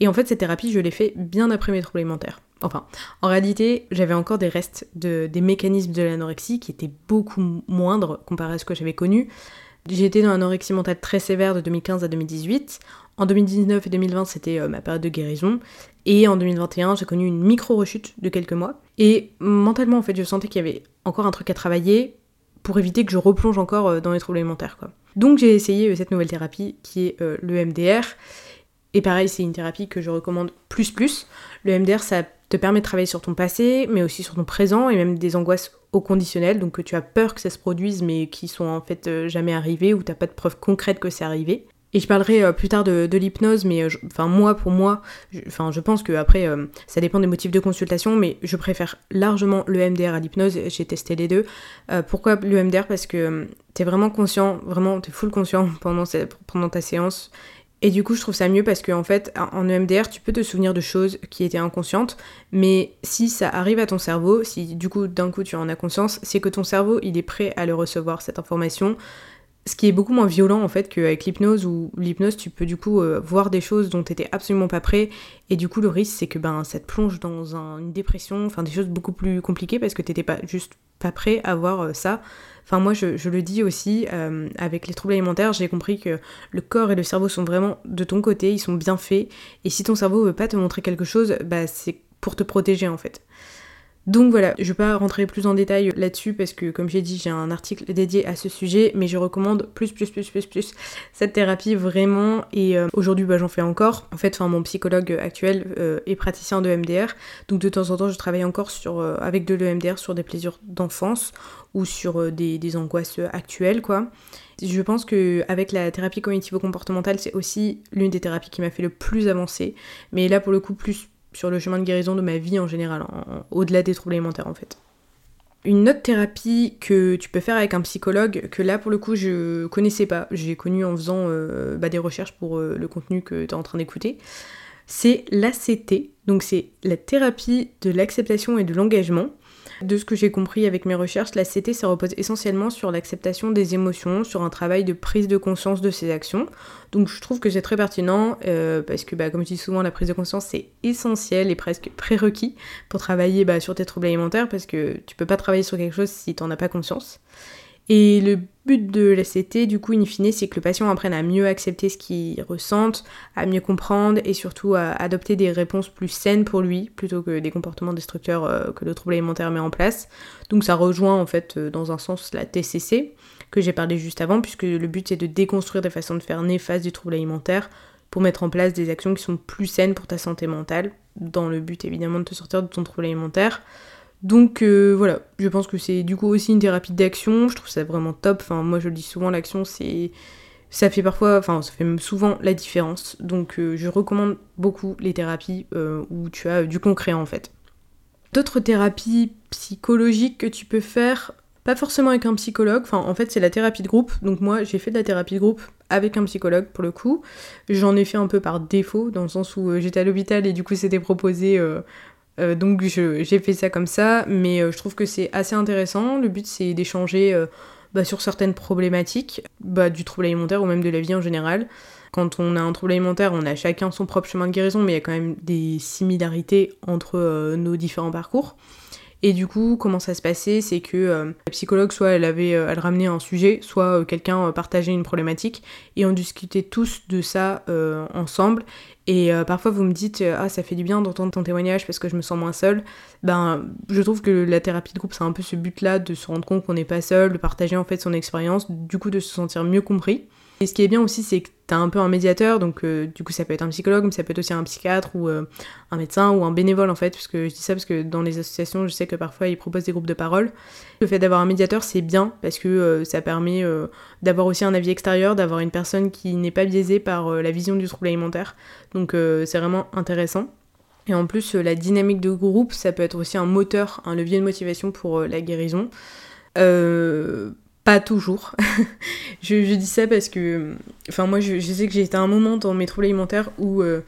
Et en fait cette thérapie je l'ai fait bien après mes troubles alimentaires. Enfin, en réalité, j'avais encore des restes de, des mécanismes de l'anorexie qui étaient beaucoup moindres comparé à ce que j'avais connu. Été dans l'anorexie mentale très sévère de 2015 à 2018. En 2019 et 2020, c'était euh, ma période de guérison. Et en 2021, j'ai connu une micro-rechute de quelques mois. Et mentalement, en fait, je sentais qu'il y avait encore un truc à travailler pour éviter que je replonge encore euh, dans les troubles alimentaires. Quoi. Donc j'ai essayé euh, cette nouvelle thérapie qui est euh, le MDR. Et pareil, c'est une thérapie que je recommande plus plus. Le MDR, ça te permet de travailler sur ton passé, mais aussi sur ton présent et même des angoisses au conditionnel, donc que tu as peur que ça se produise, mais qui sont en fait jamais arrivées ou t'as pas de preuves concrètes que c'est arrivé. Et je parlerai euh, plus tard de, l'hypnose, mais euh, enfin moi pour moi, enfin je pense que après euh, ça dépend des motifs de consultation, mais je préfère largement le MDR à l'hypnose. J'ai testé les deux. pourquoi le MDR Parce que t'es vraiment conscient, vraiment t'es full conscient pendant, pendant ta séance. Et du coup, je trouve ça mieux parce qu'en en fait, en EMDR, tu peux te souvenir de choses qui étaient inconscientes, mais si ça arrive à ton cerveau, si du coup d'un coup tu en as conscience, c'est que ton cerveau il est prêt à le recevoir cette information. Ce qui est beaucoup moins violent en fait qu'avec l'hypnose où l'hypnose tu peux du coup euh, voir des choses dont t'étais absolument pas prêt et du coup le risque c'est que ben ça te plonge dans une dépression, enfin des choses beaucoup plus compliquées parce que t'étais pas juste pas prêt à voir euh, ça. Enfin moi je, le dis aussi euh, avec les troubles alimentaires j'ai compris que le corps et le cerveau sont vraiment de ton côté, ils sont bien faits et si ton cerveau veut pas te montrer quelque chose bah c'est pour te protéger en fait. Donc voilà, je vais pas rentrer plus en détail là-dessus parce que comme j'ai dit, j'ai un article dédié à ce sujet, mais je recommande plus plus plus plus plus cette thérapie vraiment et euh, aujourd'hui bah, j'en fais encore. En fait, mon psychologue actuel euh, est praticien de MDR, donc de temps en temps je travaille encore euh, avec de l'EMDR sur des plaisirs d'enfance ou sur des, des angoisses actuelles quoi. Je pense que avec la thérapie cognitivo-comportementale, c'est aussi l'une des thérapies qui m'a fait le plus avancer, mais là pour le coup plus sur le chemin de guérison de ma vie en général, au-delà des troubles alimentaires en fait. Une autre thérapie que tu peux faire avec un psychologue, que là pour le coup je connaissais pas, j'ai connu en faisant euh, bah, des recherches pour euh, le contenu que tu es en train d'écouter, c'est l'ACT, donc c'est la thérapie de l'acceptation et de l'engagement. De ce que j'ai compris avec mes recherches, la CT, ça repose essentiellement sur l'acceptation des émotions, sur un travail de prise de conscience de ses actions. Donc je trouve que c'est très pertinent euh, parce que, bah, comme je dis souvent, la prise de conscience c'est essentiel et presque prérequis pour travailler bah, sur tes troubles alimentaires parce que tu peux pas travailler sur quelque chose si tu n'en as pas conscience. Et le but de l'ACT, du coup, in fine, c'est que le patient apprenne à mieux accepter ce qu'il ressente, à mieux comprendre et surtout à adopter des réponses plus saines pour lui, plutôt que des comportements destructeurs euh, que le trouble alimentaire met en place. Donc ça rejoint en fait euh, dans un sens la TCC que j'ai parlé juste avant, puisque le but c'est de déconstruire des façons de faire néfastes du trouble alimentaire pour mettre en place des actions qui sont plus saines pour ta santé mentale, dans le but évidemment de te sortir de ton trouble alimentaire. Donc euh, voilà, je pense que c'est du coup aussi une thérapie d'action, je trouve ça vraiment top. Enfin, moi je le dis souvent, l'action c'est. Ça fait parfois, enfin ça fait souvent la différence. Donc euh, je recommande beaucoup les thérapies euh, où tu as du concret en fait. D'autres thérapies psychologiques que tu peux faire, pas forcément avec un psychologue, enfin en fait c'est la thérapie de groupe. Donc moi j'ai fait de la thérapie de groupe avec un psychologue pour le coup. J'en ai fait un peu par défaut, dans le sens où j'étais à l'hôpital et du coup c'était proposé donc j'ai fait ça comme ça, mais euh, je trouve que c'est assez intéressant. Le but c'est d'échanger euh, bah, sur certaines problématiques bah, du trouble alimentaire ou même de la vie en général. Quand on a un trouble alimentaire, on a chacun son propre chemin de guérison, mais il y a quand même des similarités entre nos différents parcours. Et du coup, comment ça se passait C'est que euh, la psychologue, soit elle avait, euh, ramenait un sujet, soit euh, quelqu'un partageait une problématique, et on discutait tous de ça ensemble. Et parfois, vous me dites, ah, ça fait du bien d'entendre ton témoignage parce que je me sens moins seule. Ben, je trouve que la thérapie de groupe, c'est un peu ce but-là, de se rendre compte qu'on n'est pas seul, de partager en fait son expérience, du coup, de se sentir mieux compris. Et ce qui est bien aussi, c'est que tu as un peu un médiateur, donc euh, du coup ça peut être un psychologue, mais ça peut être aussi un psychiatre ou euh, un médecin ou un bénévole en fait, parce que je dis ça parce que dans les associations, je sais que parfois ils proposent des groupes de parole. Le fait d'avoir un médiateur, c'est bien parce que euh, ça permet d'avoir aussi un avis extérieur, d'avoir une personne qui n'est pas biaisée par la vision du trouble alimentaire. Donc c'est vraiment intéressant. Et en plus, la dynamique de groupe, ça peut être aussi un moteur, un levier de motivation pour la guérison. Euh, pas toujours. je, dis ça parce que, enfin moi je, sais que j'ai été un moment dans mes troubles alimentaires où euh,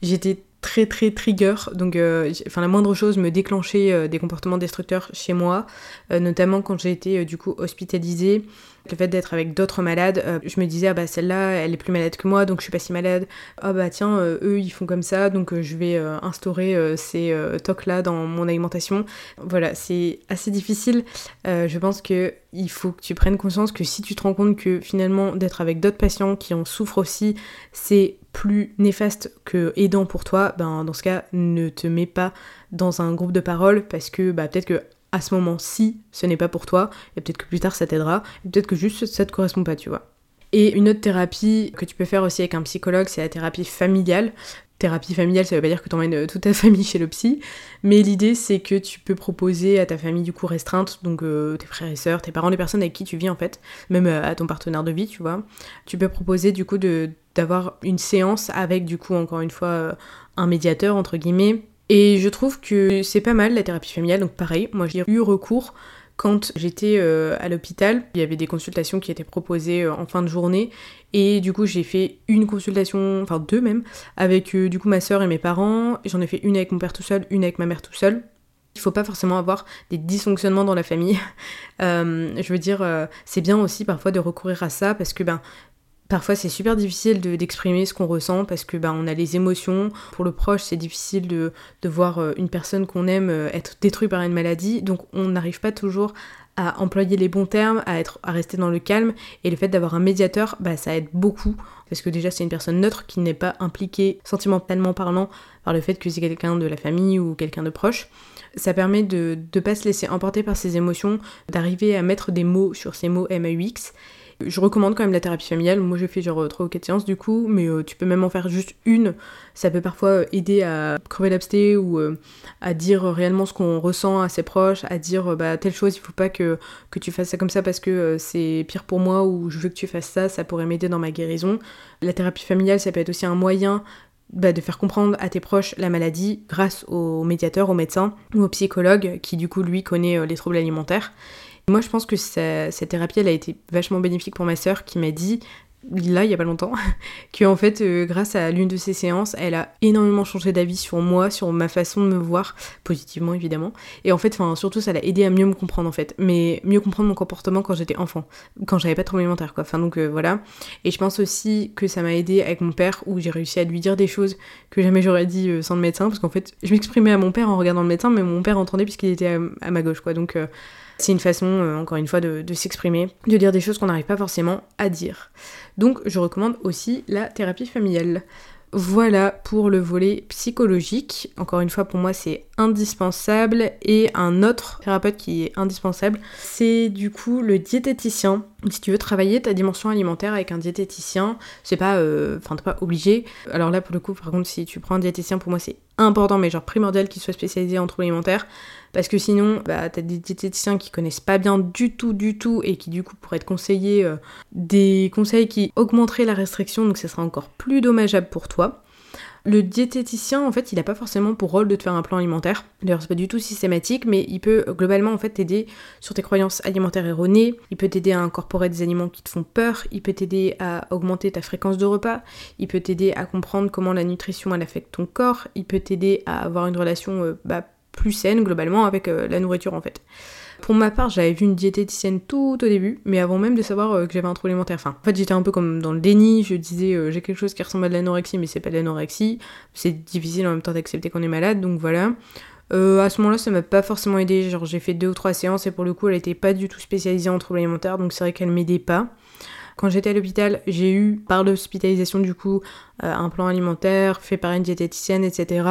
j'étais très très trigger, donc euh, la moindre chose me déclenchait euh, des comportements destructeurs chez moi, notamment quand j'ai été du coup hospitalisée le fait d'être avec d'autres malades, euh, je me disais, ah bah celle-là, elle est plus malade que moi, donc je suis pas si malade. Ah bah tiens, euh, eux, ils font comme ça, donc euh, je vais instaurer ces tocs-là dans mon alimentation. Voilà, c'est assez difficile. je pense que il faut que tu prennes conscience que si tu te rends compte que finalement d'être avec d'autres patients qui en souffrent aussi, c'est plus néfaste que aidant pour toi, ben dans ce cas, ne te mets pas dans un groupe de parole parce que bah peut-être que à ce moment-ci, ce n'est pas pour toi, et peut-être que plus tard ça t'aidera, et peut-être que juste ça te correspond pas, tu vois. Et une autre thérapie que tu peux faire aussi avec un psychologue, c'est la thérapie familiale. Thérapie familiale, ça veut pas dire que tu emmènes euh, toute ta famille chez le psy, mais l'idée c'est que tu peux proposer à ta famille du coup restreinte, donc euh, tes frères et sœurs, tes parents, les personnes avec qui tu vis en fait, même euh, à ton partenaire de vie, tu vois. Tu peux proposer du coup d'avoir une séance avec du coup encore une fois un médiateur entre guillemets et je trouve que c'est pas mal la thérapie familiale, donc pareil, moi j'ai eu recours quand j'étais euh, à l'hôpital. Il y avait des consultations qui étaient proposées euh, en fin de journée et du coup j'ai fait une consultation, enfin deux même, avec euh, du coup ma soeur et mes parents. J'en ai fait une avec mon père tout seul, une avec ma mère tout seul. Il faut pas forcément avoir des dysfonctionnements dans la famille. je veux dire, c'est bien aussi parfois de recourir à ça parce que ben Parfois c'est super difficile d'exprimer ce qu'on ressent parce que bah, on a les émotions. Pour le proche c'est difficile de, de, voir euh, une personne qu'on aime euh, être détruite par une maladie. Donc on n'arrive pas toujours à employer les bons termes, à, être, à rester dans le calme. Et le fait d'avoir un médiateur, bah, ça aide beaucoup. Parce que déjà c'est une personne neutre qui n'est pas impliquée sentimentalement parlant par le fait que c'est quelqu'un de la famille ou quelqu'un de proche. Ça permet de ne pas se laisser emporter par ses émotions, d'arriver à mettre des mots sur ces mots MAUX je recommande quand même la thérapie familiale. Moi, j'ai fait genre 3 ou 4 séances du coup, mais euh, tu peux même en faire juste une. Ça peut parfois aider à crever l'absté ou euh, à dire réellement ce qu'on ressent à ses proches, à dire euh, bah telle chose, il faut pas que, tu fasses ça comme ça parce que c'est pire pour moi ou je veux que tu fasses ça, ça pourrait m'aider dans ma guérison. La thérapie familiale, ça peut être aussi un moyen bah, de faire comprendre à tes proches la maladie grâce au médiateur, au médecin ou au psychologue qui du coup lui connaît euh, les troubles alimentaires. Moi je pense que cette thérapie elle a été vachement bénéfique pour ma sœur qui m'a dit là il y a pas longtemps que en fait euh, grâce à l'une de ces séances elle a énormément changé d'avis sur moi sur ma façon de me voir positivement évidemment. Et en fait surtout ça l'a aidé à mieux me comprendre en fait. Mais mieux comprendre mon comportement quand j'étais enfant quand j'avais pas de trouble alimentaire quoi. Enfin donc euh, voilà. Et je pense aussi que ça m'a aidé avec mon père où j'ai réussi à lui dire des choses que jamais j'aurais dit euh, sans le médecin parce qu'en fait je m'exprimais à mon père en regardant le médecin mais mon père entendait puisqu'il était à, à, ma gauche quoi. Donc c'est une façon, euh, encore une fois, de, s'exprimer, de dire des choses qu'on n'arrive pas forcément à dire. Donc je recommande aussi la thérapie familiale. Voilà pour le volet psychologique. Encore une fois, pour moi, c'est indispensable. Et un autre thérapeute qui est indispensable, c'est du coup le diététicien. Si tu veux travailler ta dimension alimentaire avec un diététicien, c'est pas, euh, pas obligé. Alors là, pour le coup, par contre, si tu prends un diététicien, pour moi, c'est important, mais genre primordial qu'il soit spécialisé en troubles alimentaires. Parce que sinon, bah, t'as des diététiciens qui connaissent pas bien du tout, du tout, et qui du coup pourraient te conseiller euh, des conseils qui augmenteraient la restriction, donc ça sera encore plus dommageable pour toi. Le diététicien, en fait, il n'a pas forcément pour rôle de te faire un plan alimentaire. D'ailleurs, c'est pas du tout systématique, mais il peut globalement en fait t'aider sur tes croyances alimentaires erronées. Il peut t'aider à incorporer des aliments qui te font peur. Il peut t'aider à augmenter ta fréquence de repas. Il peut t'aider à comprendre comment la nutrition affecte ton corps. Il peut t'aider à avoir une relation euh, bah, plus saine globalement avec euh, la nourriture en fait. Pour ma part, j'avais vu une diététicienne tout au début, mais avant même de savoir euh, que j'avais un trouble alimentaire. Enfin, en fait, j'étais un peu comme dans le déni, je disais euh, j'ai quelque chose qui ressemble à de l'anorexie, mais c'est pas de l'anorexie. C'est difficile en même temps d'accepter qu'on est malade, donc voilà. à ce moment-là, ça m'a pas forcément aidé. Genre, j'ai fait deux ou trois séances et pour le coup, elle était pas du tout spécialisée en troubles alimentaires, donc c'est vrai qu'elle m'aidait pas. Quand j'étais à l'hôpital, j'ai eu, par l'hospitalisation du coup, euh, un plan alimentaire fait par une diététicienne, etc.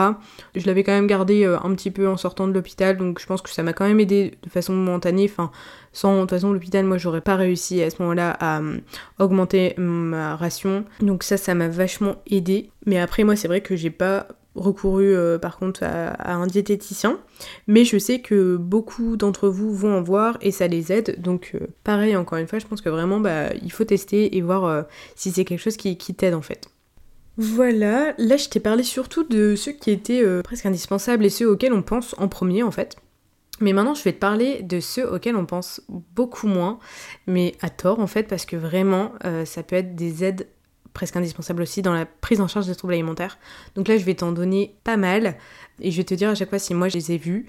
Je l'avais quand même gardé euh, un petit peu en sortant de l'hôpital, donc je pense que ça m'a quand même aidé de façon momentanée. Enfin, sans de toute façon l'hôpital, moi j'aurais pas réussi à ce moment-là à euh, augmenter ma ration. Donc ça, ça m'a vachement aidé. Mais après, moi, c'est vrai que j'ai pas recouru euh, par contre à, un diététicien, mais je sais que beaucoup d'entre vous vont en voir et ça les aide, donc euh, pareil encore une fois, je pense que vraiment bah, il faut tester et voir euh, si c'est quelque chose qui, qui t'aide en fait. Voilà, là je t'ai parlé surtout de ceux qui étaient presque indispensables et ceux auxquels on pense en premier en fait. Mais maintenant, je vais te parler de ceux auxquels on pense beaucoup moins, mais à tort en fait, parce que vraiment, ça peut être des aides presque indispensable aussi dans la prise en charge des troubles alimentaires. Donc là, je vais t'en donner pas mal et je vais te dire à chaque fois si moi je les ai vus.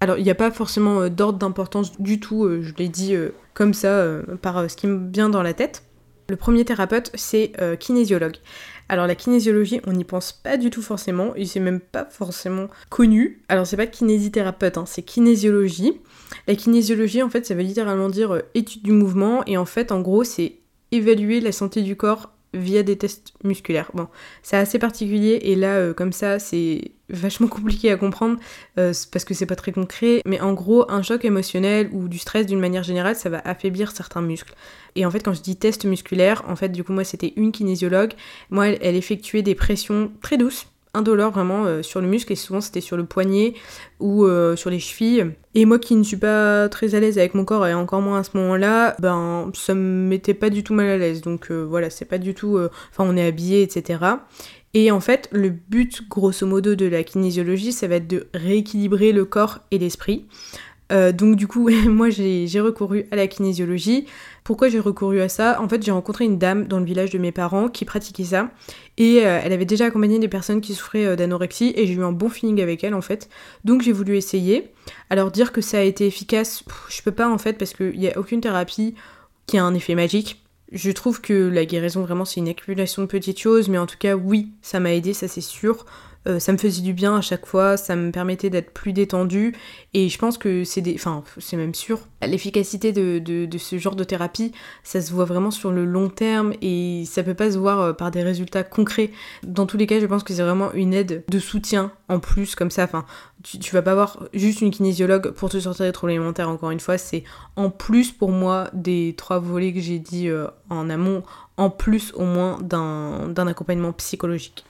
Alors, il n'y a pas forcément euh, d'ordre d'importance du tout, euh, je l'ai dit euh, comme ça, par ce qui me vient dans la tête. Le premier thérapeute, c'est kinésiologue. Alors la kinésiologie, on n'y pense pas du tout forcément, et c'est même pas forcément connu. Alors c'est pas kinésithérapeute, hein, c'est kinésiologie. La kinésiologie, en fait, ça veut littéralement dire étude du mouvement, et en fait, en gros, c'est évaluer la santé du corps via des tests musculaires. Bon, c'est assez particulier et là, euh, comme ça, c'est vachement compliqué à comprendre euh, parce que c'est pas très concret. Mais en gros, un choc émotionnel ou du stress d'une manière générale, ça va affaiblir certains muscles. Et en fait, quand je dis test musculaire, en fait, du coup, moi, c'était une kinésiologue. Moi, elle effectuait des pressions très douces indolore vraiment euh, sur le muscle et souvent c'était sur le poignet ou euh, sur les chevilles. Et moi qui ne suis pas très à l'aise avec mon corps et encore moins à ce moment-là, ben ça me mettait pas du tout mal à l'aise. Donc euh, voilà, c'est pas du tout. Enfin, on est habillé, etc. Et en fait, le but grosso modo de la kinésiologie, ça va être de rééquilibrer le corps et l'esprit. donc du coup, moi j'ai recouru à la kinésiologie. Pourquoi j'ai recouru à ça? En fait, j'ai rencontré une dame dans le village de mes parents qui pratiquait ça. Et euh, elle avait déjà accompagné des personnes qui souffraient euh, d'anorexie et j'ai eu un bon feeling avec elle en fait. Donc j'ai voulu essayer. Alors dire que ça a été efficace, je peux pas en fait parce qu'il n'y a aucune thérapie qui a un effet magique. Je trouve que la guérison vraiment c'est une accumulation de petites choses, mais en tout cas oui, ça m'a aidé, ça c'est sûr. Euh, ça me faisait du bien à chaque fois, ça me permettait d'être plus détendue et je pense que c'est des... Enfin, c'est même sûr. L'efficacité de, de, ce genre de thérapie, ça se voit vraiment sur le long terme et ça peut pas se voir euh, par des résultats concrets. Dans tous les cas, je pense que c'est vraiment une aide de soutien en plus comme ça. Enfin, tu, tu vas pas avoir juste une kinésiologue pour te sortir des troubles alimentaires, encore une fois, c'est en plus pour moi des trois volets que j'ai dit euh, en amont, en plus au moins d'un accompagnement psychologique.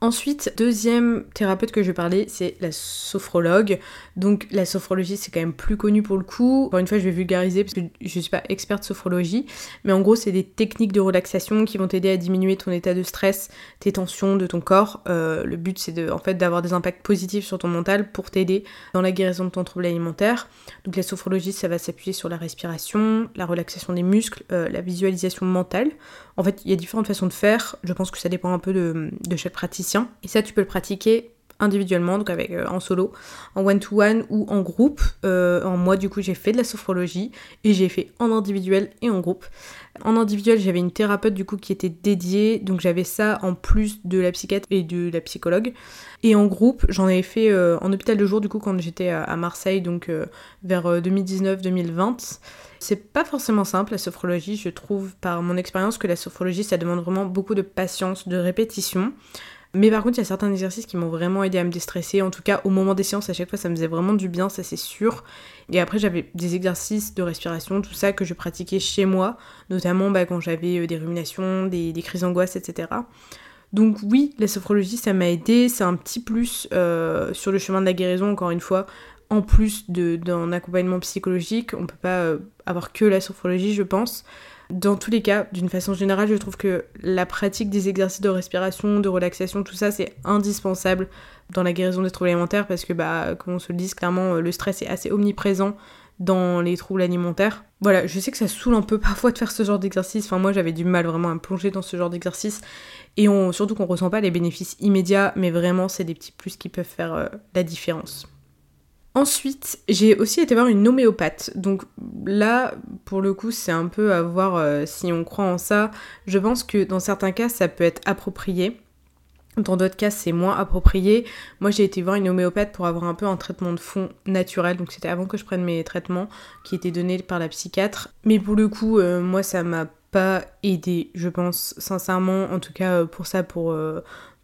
Ensuite, deuxième thérapeute que je vais parler, c'est la sophrologue. Donc la sophrologie, c'est quand même plus connu pour le coup. Encore une fois, je vais vulgariser parce que je suis pas experte sophrologie, mais en gros, c'est des techniques de relaxation qui vont t'aider à diminuer ton état de stress, tes tensions de ton corps. Euh, le but, c'est en fait, d'avoir des impacts positifs sur ton mental pour t'aider dans la guérison de ton trouble alimentaire. Donc la sophrologie, ça va s'appuyer sur la respiration, la relaxation des muscles, euh, la visualisation mentale. En fait, il y a différentes façons de faire. Je pense que ça dépend un peu de, de chaque praticien. Et ça, tu peux le pratiquer individuellement, donc avec euh, en solo, en one-to-one ou en groupe. Euh, en moi, du coup, j'ai fait de la sophrologie et j'ai fait en individuel et en groupe. En individuel, j'avais une thérapeute du coup qui était dédiée, donc j'avais ça en plus de la psychiatre et de la psychologue. Et en groupe, j'en avais fait euh, en hôpital de jour du coup quand j'étais à, Marseille, donc vers 2019-2020. C'est pas forcément simple la sophrologie, je trouve par mon expérience que la sophrologie ça demande vraiment beaucoup de patience, de répétition. Mais par contre, il y a certains exercices qui m'ont vraiment aidé à me déstresser. En tout cas, au moment des séances, à chaque fois, ça me faisait vraiment du bien, ça c'est sûr. Et après, j'avais des exercices de respiration, tout ça que je pratiquais chez moi, notamment bah, quand j'avais euh, des ruminations, des, crises d'angoisse, etc. Donc oui, la sophrologie, ça m'a aidé. C'est un petit plus euh, sur le chemin de la guérison, encore une fois. En plus d'un accompagnement psychologique, on peut pas euh, avoir que la sophrologie, je pense. Dans tous les cas, d'une façon générale, je trouve que la pratique des exercices de respiration, de relaxation, tout ça, c'est indispensable dans la guérison des troubles alimentaires parce que, bah, comme on se le dit, clairement, le stress est assez omniprésent dans les troubles alimentaires. Voilà, je sais que ça saoule un peu parfois de faire ce genre d'exercice. Enfin, moi, j'avais du mal vraiment à me plonger dans ce genre d'exercice. Et surtout qu'on ressent pas les bénéfices immédiats, mais vraiment, c'est des petits plus qui peuvent faire euh, la différence. Ensuite, j'ai aussi été voir une homéopathe. Donc là, pour le coup, c'est un peu à voir euh, si on croit en ça. Je pense que dans certains cas, ça peut être approprié. Dans d'autres cas, c'est moins approprié. Moi, j'ai été voir une homéopathe pour avoir un peu un traitement de fond naturel. Donc, c'était avant que je prenne mes traitements qui étaient donnés par la psychiatre. Mais pour le coup, euh, moi, ça m'a pas aidé, je pense, sincèrement. En tout cas, euh, pour ça, pour,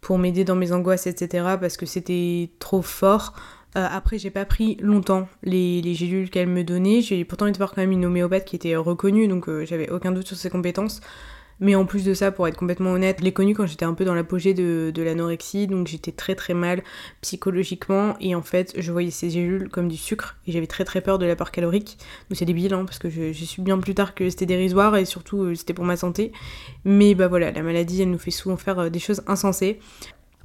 pour m'aider dans mes angoisses, etc. Parce que c'était trop fort. Euh, après, j'ai pas pris longtemps les, les gélules qu'elle me donnait. J'ai pourtant été voir quand même une homéopathe qui était reconnue, donc euh, j'avais aucun doute sur ses compétences. Mais en plus de ça, pour être complètement honnête, je l'ai connue quand j'étais un peu dans l'apogée de, l'anorexie, donc j'étais très très mal psychologiquement, et en fait, je voyais ces gélules comme du sucre, et j'avais très très peur de l'apport calorique. Donc c'est débile, hein, parce que j'ai su bien plus tard que c'était dérisoire, et surtout euh, c'était pour ma santé. Mais bah voilà, la maladie, elle nous fait souvent faire des choses insensées.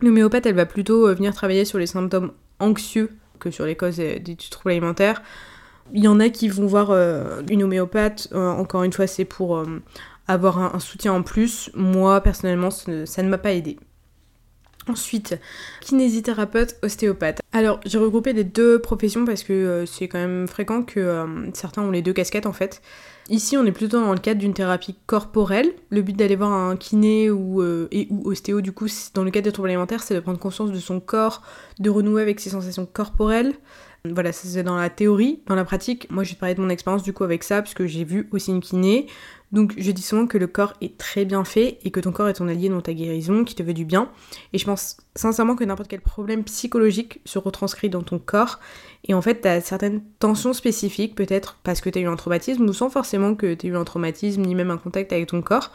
L'homéopathe, elle va plutôt venir travailler sur les symptômes anxieux que sur les causes des troubles alimentaires. Il y en a qui vont voir euh, une homéopathe, euh, encore une fois c'est pour euh, avoir un, soutien en plus. Moi personnellement ça ne, m'a pas aidé. Ensuite, kinésithérapeute, ostéopathe. Alors, j'ai regroupé les deux professions parce que c'est quand même fréquent que certains ont les deux casquettes en fait. Ici, on est plutôt dans le cadre d'une thérapie corporelle. Le but d'aller voir un kiné ou, et ou ostéo, du coup, dans le cadre des troubles alimentaires, c'est de prendre conscience de son corps, de renouer avec ses sensations corporelles. Voilà, ça c'est dans la théorie. Dans la pratique, moi je vais parler de mon expérience du coup avec ça, puisque j'ai vu aussi une kiné. Donc je dis souvent que le corps est très bien fait et que ton corps est ton allié dans ta guérison, qui te veut du bien. Et je pense sincèrement que n'importe quel problème psychologique se retranscrit dans ton corps. Et en fait, t'as certaines tensions spécifiques, peut-être parce que t'as eu un traumatisme, ou sans forcément que t'aies eu un traumatisme, ni même un contact avec ton corps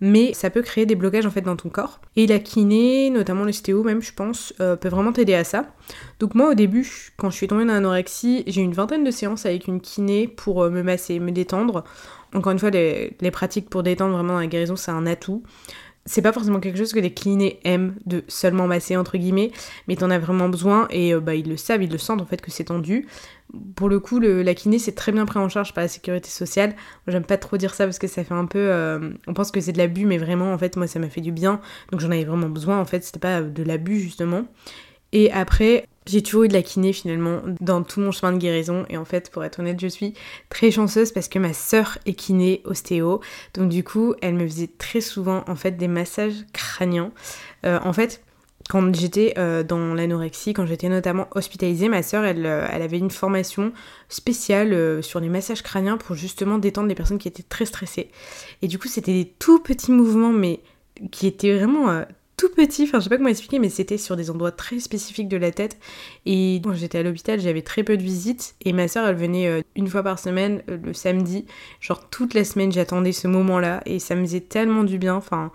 mais ça peut créer des blocages en fait dans ton corps. Et la kiné, notamment l'ostéo même, je pense, euh, peut vraiment t'aider à ça. Donc moi au début, quand je suis tombée dans l'anorexie, j'ai eu une vingtaine de séances avec une kiné pour euh, me masser, me détendre. Encore une fois, les, pratiques pour détendre vraiment dans la guérison, c'est un atout c'est pas forcément quelque chose que les kinés aiment de seulement masser entre guillemets, mais t'en as vraiment besoin et euh, bah ils le savent, ils le sentent en fait que c'est tendu. Pour le coup, la kiné c'est très bien pris en charge par la sécurité sociale. J'aime pas trop dire ça parce que ça fait un peu, euh, on pense que c'est de l'abus, mais vraiment en fait moi ça m'a fait du bien, donc j'en avais vraiment besoin en fait, c'était pas de l'abus justement. Et après, j'ai toujours eu de la kiné finalement dans tout mon chemin de guérison et en fait pour être honnête je suis très chanceuse parce que ma sœur est kiné ostéo donc du coup elle me faisait très souvent en fait des massages crâniens. Euh, en fait quand j'étais euh, dans l'anorexie, quand j'étais notamment hospitalisée, ma sœur, elle, euh, elle, avait une formation spéciale sur les massages crâniens pour justement détendre les personnes qui étaient très stressées. Et du coup, c'était des tout petits mouvements, mais qui étaient vraiment tout petit, enfin je sais pas comment expliquer, mais c'était sur des endroits très spécifiques de la tête. Et quand j'étais à l'hôpital, j'avais très peu de visites. Et ma soeur, elle venait euh, une fois par semaine, euh, le samedi. Genre toute la semaine, j'attendais ce moment-là. Et ça me faisait tellement du bien. Enfin,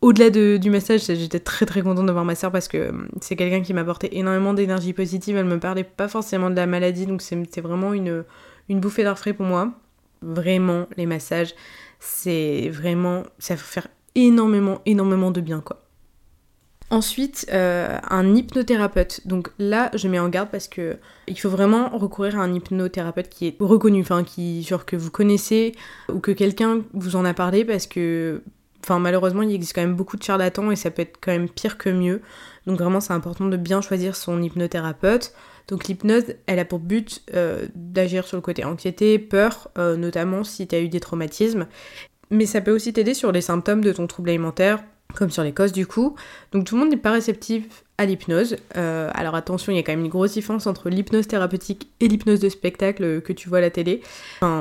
au-delà du message, j'étais très très contente de voir ma soeur parce que euh, c'est quelqu'un qui m'apportait énormément d'énergie positive. Elle me parlait pas forcément de la maladie, donc c'était vraiment une, bouffée d'air frais pour moi. Vraiment, les massages, c'est vraiment. ça va faire énormément, énormément de bien quoi. Ensuite, euh, un hypnothérapeute. Donc là, je mets en garde parce que il faut vraiment recourir à un hypnothérapeute qui est reconnu, enfin qui genre que vous connaissez ou que quelqu'un vous en a parlé parce que enfin malheureusement, il existe quand même beaucoup de charlatans et ça peut être quand même pire que mieux. Donc vraiment, c'est important de bien choisir son hypnothérapeute. Donc l'hypnose, elle a pour but euh, d'agir sur le côté anxiété, peur, euh, notamment si tu as eu des traumatismes. Mais ça peut aussi t'aider sur les symptômes de ton trouble alimentaire, comme sur les causes du coup. Donc tout le monde n'est pas réceptif à l'hypnose. Euh, alors attention, il y a quand même une grosse différence entre l'hypnose thérapeutique et l'hypnose de spectacle que tu vois à la télé.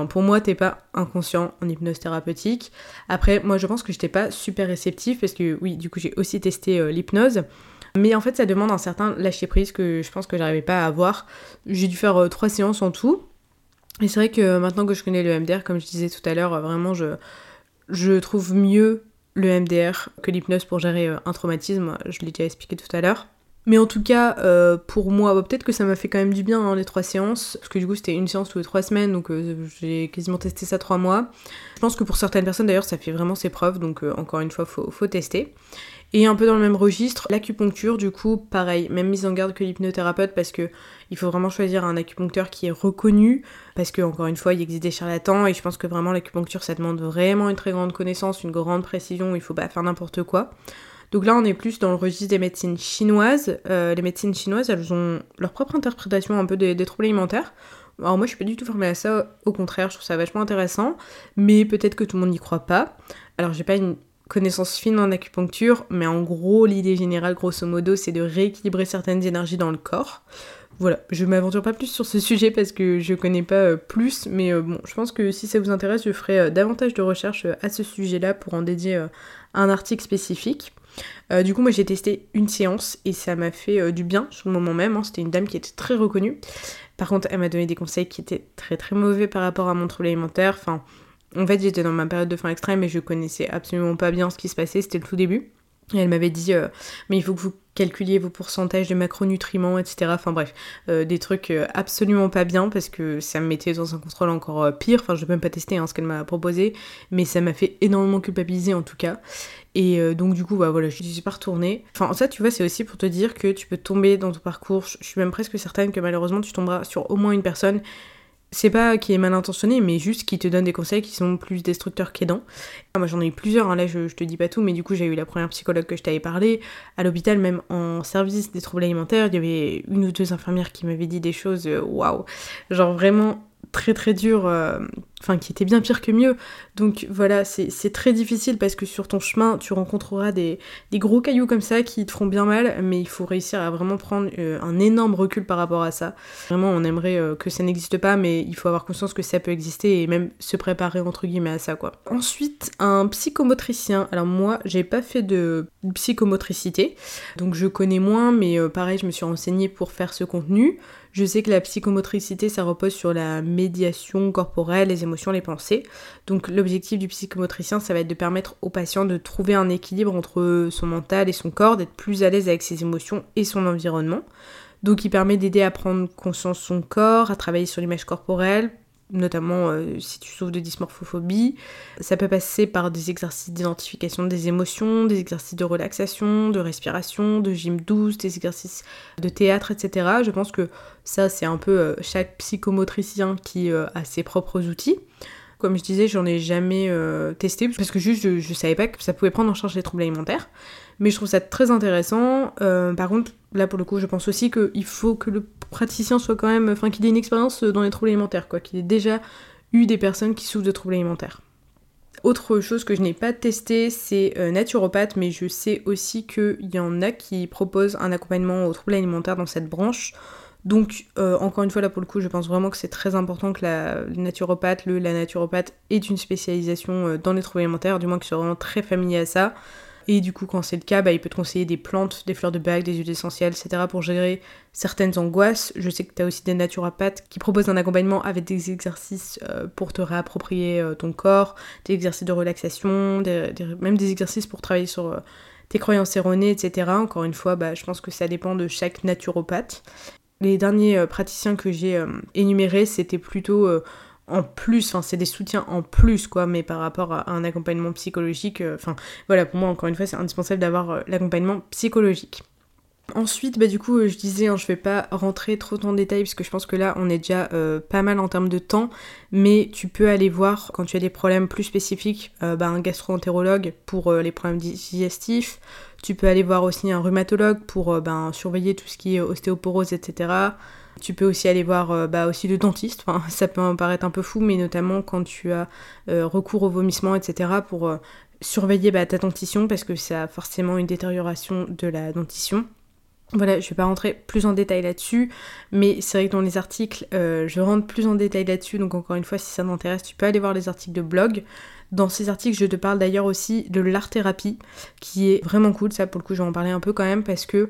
Pour moi, t'es pas inconscient en hypnose thérapeutique. Après, moi je pense que j'étais pas super réceptif parce que oui, du coup j'ai aussi testé euh, l'hypnose. Mais en fait, ça demande un certain lâcher prise que je pense que j'arrivais pas à avoir. J'ai dû faire euh, trois séances en tout. Et c'est vrai que maintenant que je connais le MDR, comme je disais tout à l'heure, vraiment je, je trouve mieux le MDR que l'hypnose pour gérer euh, un traumatisme, je l'ai déjà expliqué tout à l'heure. Mais en tout cas, euh, pour moi, bah, peut-être que ça m'a fait quand même du bien hein, les trois séances, parce que du coup c'était une séance tous les trois semaines, donc euh, j'ai quasiment testé ça trois mois. Je pense que pour certaines personnes d'ailleurs ça fait vraiment ses preuves, donc encore une fois faut, faut tester. Et un peu dans le même registre, l'acupuncture, du coup, pareil, même mise en garde que l'hypnothérapeute parce que il faut vraiment choisir un acupuncteur qui est reconnu parce que encore une fois, il existe des charlatans et je pense que vraiment l'acupuncture ça demande vraiment une très grande connaissance, une grande précision, il faut pas faire n'importe quoi. Donc là, on est plus dans le registre des médecines chinoises. Euh, les médecines chinoises, elles ont leur propre interprétation un peu des, des troubles alimentaires. Alors moi je suis pas du tout formée à ça, au contraire je trouve ça vachement intéressant, mais peut-être que tout le monde n'y croit pas. Alors j'ai pas une connaissance fine en acupuncture, mais en gros, l'idée générale, grosso modo, c'est de rééquilibrer certaines énergies dans le corps. Voilà, je m'aventure pas plus sur ce sujet parce que je connais pas euh, plus, mais euh, bon, je pense que si ça vous intéresse, je ferai euh, davantage de recherches à ce sujet-là pour en dédier un article spécifique. du coup, moi j'ai testé une séance et ça m'a fait du bien sur le moment même. Hein. C'était une dame qui était très reconnue. Par contre, elle m'a donné des conseils qui étaient très très mauvais par rapport à mon trouble alimentaire. Enfin, en fait, j'étais dans ma période de faim extrême et je connaissais absolument pas bien ce qui se passait, c'était le tout début. Et elle m'avait dit, euh, mais il faut que vous calculiez vos pourcentages de macronutriments, etc. Enfin bref, euh, des trucs euh, absolument pas bien parce que ça me mettait dans un contrôle encore pire. Enfin, je vais même pas tester hein, ce qu'elle m'a proposé, mais ça m'a fait énormément culpabiliser en tout cas. Et donc du coup, bah voilà, je suis pas retournée. Enfin, ça, tu vois, c'est aussi pour te dire que tu peux tomber dans ton parcours. Je suis même presque certaine que malheureusement, tu tomberas sur au moins une personne c'est pas qui est mal intentionné, mais juste qui te donne des conseils qui sont plus destructeurs qu'aidants. Moi j'en ai eu plusieurs, hein. là je, te dis pas tout, mais du coup j'ai eu la première psychologue que je t'avais parlé. À l'hôpital, même en service des troubles alimentaires, il y avait une ou deux infirmières qui m'avaient dit des choses, euh, waouh, genre vraiment très très dur, euh, enfin qui était bien pire que mieux. Donc voilà, c'est très difficile parce que sur ton chemin, tu rencontreras des, gros cailloux comme ça qui te feront bien mal, mais il faut réussir à vraiment prendre euh, un énorme recul par rapport à ça. Vraiment, on aimerait euh, que ça n'existe pas, mais il faut avoir conscience que ça peut exister et même se préparer entre guillemets à ça quoi. Ensuite, un psychomotricien. Alors moi, j'ai pas fait de psychomotricité, donc je connais moins, mais pareil, je me suis renseignée pour faire ce contenu. Je sais que la psychomotricité, ça repose sur la médiation corporelle, les émotions, les pensées. Donc l'objectif du psychomotricien, ça va être de permettre au patient de trouver un équilibre entre son mental et son corps, d'être plus à l'aise avec ses émotions et son environnement. Donc il permet d'aider à prendre conscience son corps, à travailler sur l'image corporelle, notamment euh, si tu souffres de dysmorphophobie. Ça peut passer par des exercices d'identification des émotions, des exercices de relaxation, de respiration, de gym douce, des exercices de théâtre, etc. Je pense que ça, c'est un peu euh, chaque psychomotricien qui euh, a ses propres outils. Comme je disais, j'en ai jamais testé parce que juste je, je, savais pas que ça pouvait prendre en charge les troubles alimentaires. Mais je trouve ça très intéressant. par contre, là pour le coup, je pense aussi qu'il faut que le praticien soit quand même, enfin qu'il ait une expérience dans les troubles alimentaires, quoi, qu'il ait déjà eu des personnes qui souffrent de troubles alimentaires. Autre chose que je n'ai pas testé, c'est euh, naturopathe, mais je sais aussi qu'il y en a qui proposent un accompagnement aux troubles alimentaires dans cette branche. Donc, euh, encore une fois, là pour le coup, je pense vraiment que c'est très important que la, naturopathe, le, la naturopathe ait une spécialisation euh, dans les troubles alimentaires, du moins qu'il soit vraiment très familier à ça. Et du coup, quand c'est le cas, bah, il peut te conseiller des plantes, des fleurs de bague, des huiles essentielles, etc. pour gérer certaines angoisses. Je sais que tu as aussi des naturopathes qui proposent un accompagnement avec des exercices euh, pour te réapproprier euh, ton corps, des exercices de relaxation, même des exercices pour travailler sur euh, tes croyances erronées, etc. Encore une fois, bah, je pense que ça dépend de chaque naturopathe. Les derniers praticiens que j'ai énumérés, c'était plutôt en plus, enfin c'est des soutiens en plus quoi, mais par rapport à un accompagnement psychologique, euh, enfin voilà, pour moi encore une fois c'est indispensable d'avoir euh, l'accompagnement psychologique. Ensuite, bah du coup, euh, je disais, hein, je vais pas rentrer trop dans le détail parce que je pense que là, on est déjà pas mal en termes de temps, mais tu peux aller voir quand tu as des problèmes plus spécifiques, bah, un gastro-entérologue pour les problèmes digestifs. Tu peux aller voir aussi un rhumatologue pour ben, surveiller tout ce qui est ostéoporose, etc. Tu peux aussi aller voir euh, bah, aussi le dentiste, enfin, ça peut en paraître un peu fou, mais notamment quand tu as euh, recours au vomissement, etc. pour euh, surveiller bah, ta dentition parce que ça a forcément une détérioration de la dentition. Voilà, je vais pas rentrer plus en détail là-dessus, mais c'est vrai que dans les articles, je rentre plus en détail là-dessus, donc encore une fois, si ça t'intéresse, tu peux aller voir les articles de blog. Dans ces articles, je te parle d'ailleurs aussi de l'art-thérapie, qui est vraiment cool, ça pour le coup, je vais en parler un peu quand même, parce que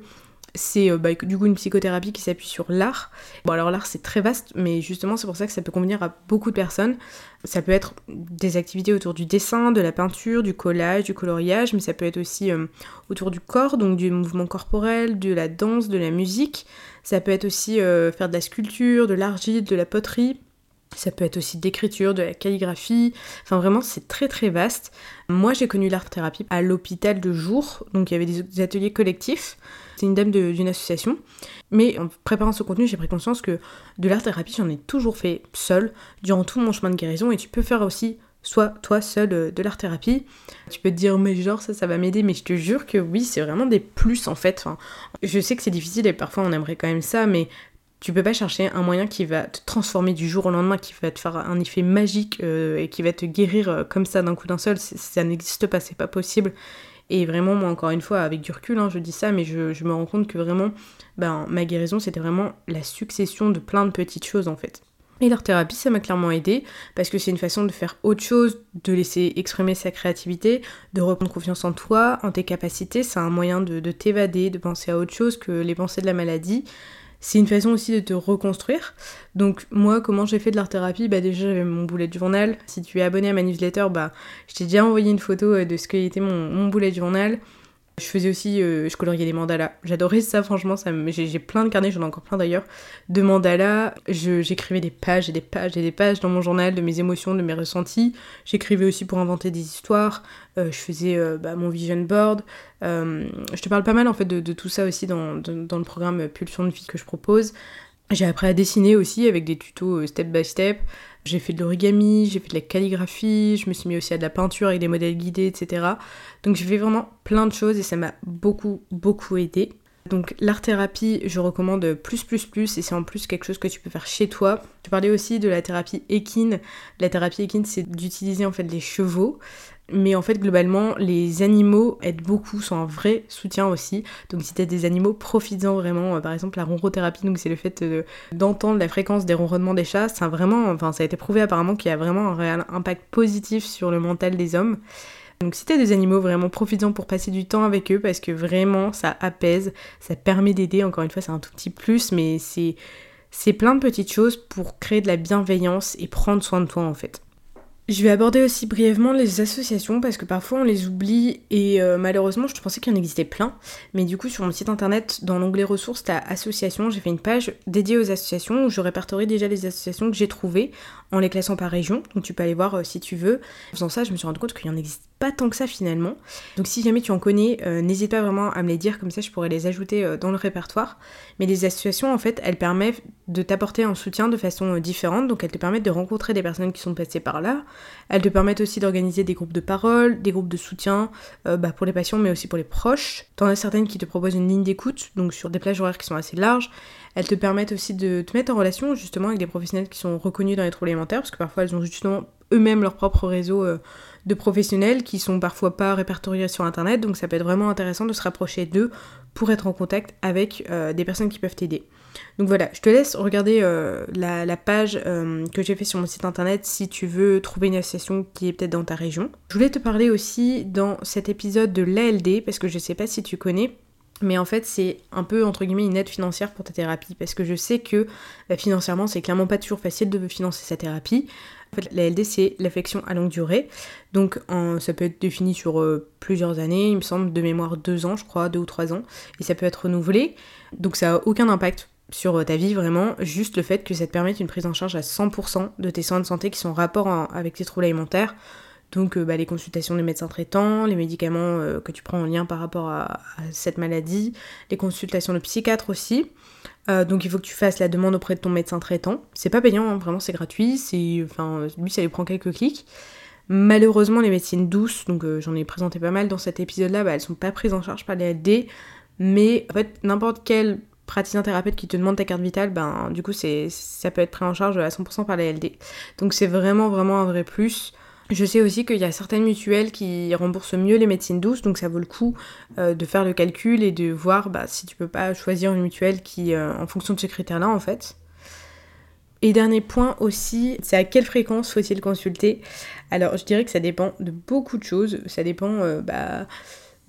c'est euh, bah, du coup une psychothérapie qui s'appuie sur l'art. Bon alors l'art c'est très vaste, mais justement c'est pour ça que ça peut convenir à beaucoup de personnes. Ça peut être des activités autour du dessin, de la peinture, du collage, du coloriage, mais ça peut être aussi euh, autour du corps, donc du mouvement corporel, de la danse, de la musique. Ça peut être aussi euh, faire de la sculpture, de l'argile, de la poterie. Ça peut être aussi d'écriture, de la calligraphie. Enfin, vraiment, c'est très très vaste. Moi, j'ai connu l'art-thérapie à l'hôpital de jour. Donc, il y avait des ateliers collectifs c'est une dame d'une association. Mais en préparant ce contenu, j'ai pris conscience que de l'art-thérapie, j'en ai toujours fait seule durant tout mon chemin de guérison et tu peux faire aussi soit toi seul euh, de l'art-thérapie. Tu peux te dire, mais genre, ça, ça va m'aider, mais je te jure que oui, c'est vraiment des plus en fait. je sais que c'est difficile et parfois on aimerait quand même ça, mais tu peux pas chercher un moyen qui va te transformer du jour au lendemain, qui va te faire un effet magique euh, et qui va te guérir euh, comme ça d'un coup d'un seul. Ça n'existe pas, c'est pas possible. Et vraiment, moi, encore une fois, avec du recul, hein, je dis ça, mais je, me rends compte que vraiment, ben, ma guérison, c'était vraiment la succession de plein de petites choses, en fait. Et l'art thérapie, ça m'a clairement aidé parce que c'est une façon de faire autre chose, de laisser exprimer sa créativité, de reprendre confiance en toi, en tes capacités. C'est un moyen de t'évader, de penser à autre chose que les pensées de la maladie. C'est une façon aussi de te reconstruire. Donc moi, comment j'ai fait de l'art thérapie Bah déjà j'avais mon boulet de journal. Si tu es abonné à ma newsletter, bah je t'ai déjà envoyé une photo euh, de ce qu'était mon, mon boulet de journal. Je faisais aussi, euh, je coloriais des mandalas. J'adorais ça, franchement. Ça j'ai, plein de carnets, j'en ai encore plein d'ailleurs, de mandalas. j'écrivais des pages et des pages et des pages dans mon journal de mes émotions, de mes ressentis. J'écrivais aussi pour inventer des histoires. Euh, je faisais euh, bah, mon vision board. je te parle pas mal en fait de, tout ça aussi dans, dans, le programme Pulsion de vie que je propose. J'ai appris à dessiner aussi avec des tutos step by step. J'ai fait de l'origami, j'ai fait de la calligraphie, je me suis mis aussi à de la peinture avec des modèles guidés, etc. Donc j'ai fait vraiment plein de choses et ça m'a beaucoup, beaucoup aidé. Donc l'art thérapie, je recommande plus, plus, plus, et c'est en plus quelque chose que tu peux faire chez toi. Tu parlais aussi de la thérapie équine. La thérapie équine, c'est d'utiliser en fait les chevaux. Mais en fait, globalement, les animaux aident beaucoup, sont un vrai soutien aussi. Donc si tu as des animaux, profites-en vraiment. Euh, par exemple, la ronrothérapie, donc c'est le fait d'entendre la fréquence des ronronnements des chats. C'est vraiment, enfin, ça a été prouvé apparemment qu'il y a vraiment un réel impact positif sur le mental des hommes. Donc si t'as des animaux, vraiment profites-en pour passer du temps avec eux parce que vraiment ça apaise, ça permet d'aider. Encore une fois, c'est un tout petit plus, mais c'est plein de petites choses pour créer de la bienveillance et prendre soin de toi en fait. Je vais aborder aussi brièvement les associations parce que parfois on les oublie et euh, malheureusement je pensais qu'il y en existait plein. Mais du coup sur mon site internet dans l'onglet ressources t'as associations, j'ai fait une page dédiée aux associations où je répertorie déjà les associations que j'ai trouvées en les classant par région. Donc tu peux aller voir euh, si tu veux. En faisant ça je me suis rendu compte qu'il y en existe pas tant que ça finalement. Donc si jamais tu en connais, euh, n'hésite pas vraiment à me les dire, comme ça je pourrais les ajouter euh, dans le répertoire. Mais les associations en fait, elles permettent de t'apporter un soutien de façon différente, donc elles te permettent de rencontrer des personnes qui sont passées par là. Elles te permettent aussi d'organiser des groupes de parole, des groupes de soutien bah, pour les patients mais aussi pour les proches. T'en as certaines qui te proposent une ligne d'écoute, donc sur des plages horaires qui sont assez larges. Elles te permettent aussi de te mettre en relation justement avec des professionnels qui sont reconnus dans les troubles alimentaires, parce que parfois elles ont justement eux-mêmes leur propre réseau de professionnels qui sont parfois pas répertoriés sur internet, donc ça peut être vraiment intéressant de se rapprocher d'eux pour être en contact avec euh, des personnes qui peuvent t'aider. Donc voilà, je te laisse regarder euh, la, page euh, que j'ai fait sur mon site internet si tu veux trouver une association qui est peut-être dans ta région. Je voulais te parler aussi dans cet épisode de l'ALD parce que je sais pas si tu connais. Mais en fait, c'est un peu entre guillemets une aide financière pour ta thérapie parce que je sais que financièrement, c'est clairement pas toujours facile de financer sa thérapie. En fait, la LD, c'est l'affection à longue durée. Donc, ça peut être défini sur euh, plusieurs années, il me semble, de mémoire deux ans, je crois, deux ou trois ans. Et ça peut être renouvelé. Donc, ça n'a aucun impact sur euh, ta vie, vraiment. Juste le fait que ça te permette une prise en charge à 100% de tes soins de santé qui sont en rapport avec tes troubles alimentaires. Donc, euh, bah, les consultations des médecins traitants, les médicaments que tu prends en lien par rapport à, cette maladie, les consultations de psychiatres aussi. Euh, donc il faut que tu fasses la demande auprès de ton médecin traitant. C'est pas payant, hein, vraiment c'est gratuit. C'est, enfin, lui ça lui prend quelques clics. Malheureusement les médecines douces, donc euh, j'en ai présenté pas mal dans cet épisode-là, bah, elles sont pas prises en charge par les LD. Mais en fait n'importe quel praticien thérapeute qui te demande ta carte vitale, ben du coup ça peut être pris en charge à 100% par les LD. Donc c'est vraiment vraiment un vrai plus. Je sais aussi qu'il y a certaines mutuelles qui remboursent mieux les médecines douces, donc ça vaut le coup euh, de faire le calcul et de voir bah, si tu peux pas choisir une mutuelle qui, euh, en fonction de ce critère-là, en fait. Et dernier point aussi, c'est à quelle fréquence faut-il consulter? Alors je dirais que ça dépend de beaucoup de choses. Ça dépend euh, bah,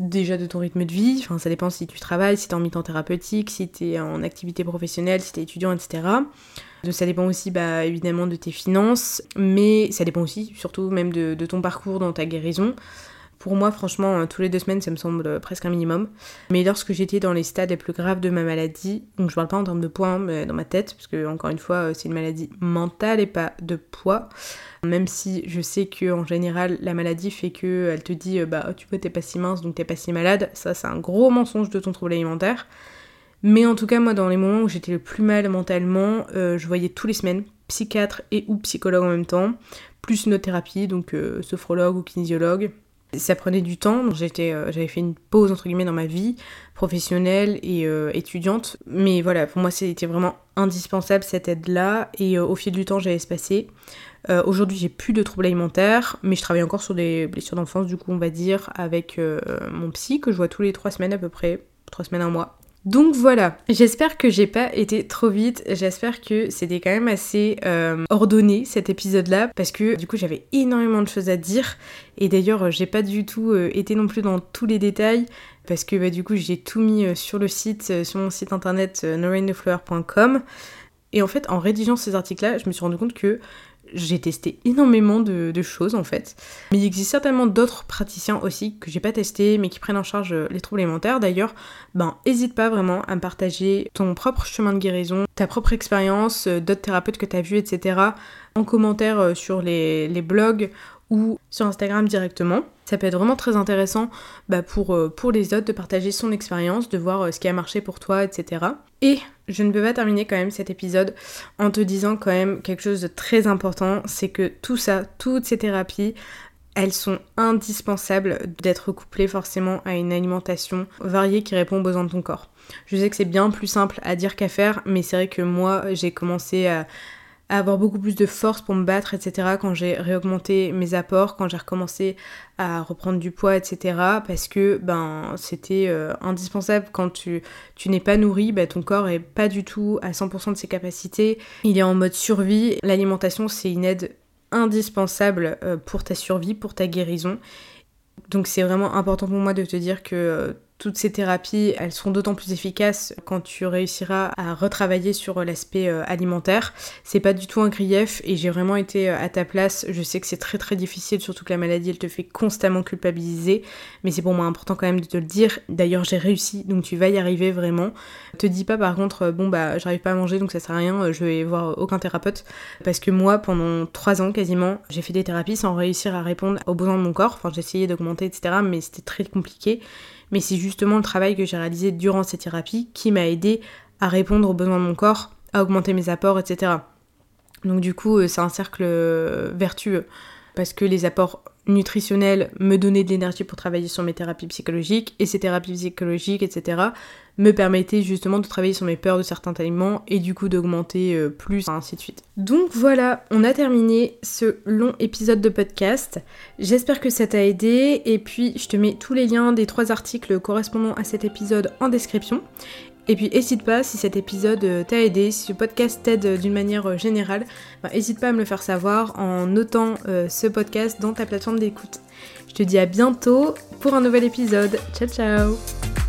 déjà de ton rythme de vie, enfin ça dépend si tu travailles, si tu es en mi-temps thérapeutique, si tu es en activité professionnelle, si tu es étudiant, etc. Ça dépend aussi bah, évidemment de tes finances, mais ça dépend aussi surtout même de, ton parcours dans ta guérison. Pour moi, franchement, euh, tous les deux semaines, ça me semble euh, presque un minimum. Mais lorsque j'étais dans les stades les plus graves de ma maladie, donc je parle pas en termes de poids, hein, mais dans ma tête, parce que encore une fois, euh, c'est une maladie mentale et pas de poids. Même si je sais que en général, la maladie fait que elle te dit, bah tu vois, t'es pas si mince, donc t'es pas si malade. Ça, c'est un gros mensonge de ton trouble alimentaire. Mais en tout cas, moi, dans les moments où j'étais le plus mal mentalement, euh, je voyais tous les semaines psychiatre et ou psychologue en même temps, plus une autre thérapie, donc euh, sophrologue ou kinésiologue. Ça prenait du temps, donc euh, j'avais fait une pause entre guillemets dans ma vie professionnelle et étudiante. Mais voilà, pour moi c'était vraiment indispensable cette aide-là et au fil du temps j'avais espacé. Aujourd'hui j'ai plus de troubles alimentaires, mais je travaille encore sur des blessures d'enfance du coup on va dire avec mon psy que je vois tous les trois semaines à peu près, trois semaines un mois. Donc voilà, j'espère que j'ai pas été trop vite, j'espère que c'était quand même assez euh, ordonné cet épisode-là, parce que du coup j'avais énormément de choses à dire, et d'ailleurs j'ai pas du tout euh, été non plus dans tous les détails, parce que bah, du coup j'ai tout mis euh, sur le site, sur mon site internet noraintheflower.com, et en fait en rédigeant ces articles-là, je me suis rendu compte que j'ai testé énormément de, choses en fait. Mais il existe certainement d'autres praticiens aussi que j'ai pas testé mais qui prennent en charge euh, les troubles alimentaires. D'ailleurs, ben hésite pas vraiment à me partager ton propre chemin de guérison, ta propre expérience, euh, d'autres thérapeutes que tu as vus, etc. en commentaire euh, sur les, blogs ou sur Instagram directement. Ça peut être vraiment très intéressant bah, pour, les autres de partager son expérience, de voir ce qui a marché pour toi, etc. Et je ne peux pas terminer quand même cet épisode en te disant quand même quelque chose de très important, c'est que tout ça, toutes ces thérapies, elles sont indispensables d'être couplées forcément à une alimentation variée qui répond aux besoins de ton corps. Je sais que c'est bien plus simple à dire qu'à faire, mais c'est vrai que moi j'ai commencé à avoir beaucoup plus de force pour me battre, etc. quand j'ai réaugmenté mes apports, quand j'ai recommencé à reprendre du poids, etc. Parce que ben c'était euh, indispensable quand tu, tu n'es pas nourri, ben, ton corps est pas du tout à 100% de ses capacités. Il est en mode survie. L'alimentation c'est une aide indispensable euh, pour ta survie, pour ta guérison. Donc c'est vraiment important pour moi de te dire que euh, toutes ces thérapies, elles seront d'autant plus efficaces quand tu réussiras à retravailler sur l'aspect euh, alimentaire. C'est pas du tout un grief et j'ai vraiment été euh, à ta place. Je sais que c'est très très difficile, surtout que la maladie elle te fait constamment culpabiliser, mais c'est pour moi important quand même de te le dire. D'ailleurs, j'ai réussi, donc tu vas y arriver vraiment. Te dis pas par contre, bon bah j'arrive pas à manger donc ça sert à rien, je vais voir aucun thérapeute. Parce que moi, pendant trois ans quasiment, j'ai fait des thérapies sans réussir à répondre aux besoins de mon corps. Enfin, j'essayais d'augmenter, etc., mais c'était très compliqué mais c'est justement le travail que j'ai réalisé durant cette thérapie qui m'a aidé à répondre aux besoins de mon corps, à augmenter mes apports, etc. Donc du coup, euh, c'est un cercle euh, vertueux parce que les apports nutritionnel me donnait de l'énergie pour travailler sur mes thérapies psychologiques et ces thérapies psychologiques, etc., me permettaient justement de travailler sur mes peurs de certains aliments et du coup d'augmenter euh, plus, ainsi de suite. Donc voilà, on a terminé ce long épisode de podcast. J'espère que ça t'a aidé et puis je te mets tous les liens des trois articles correspondant à cet épisode en description. Et puis n'hésite pas si cet épisode euh, t'a aidé, si ce podcast t'aide euh, d'une manière générale, n'hésite bah, pas à me le faire savoir en notant ce podcast dans ta plateforme d'écoute. Je te dis à bientôt pour un nouvel épisode. Ciao ciao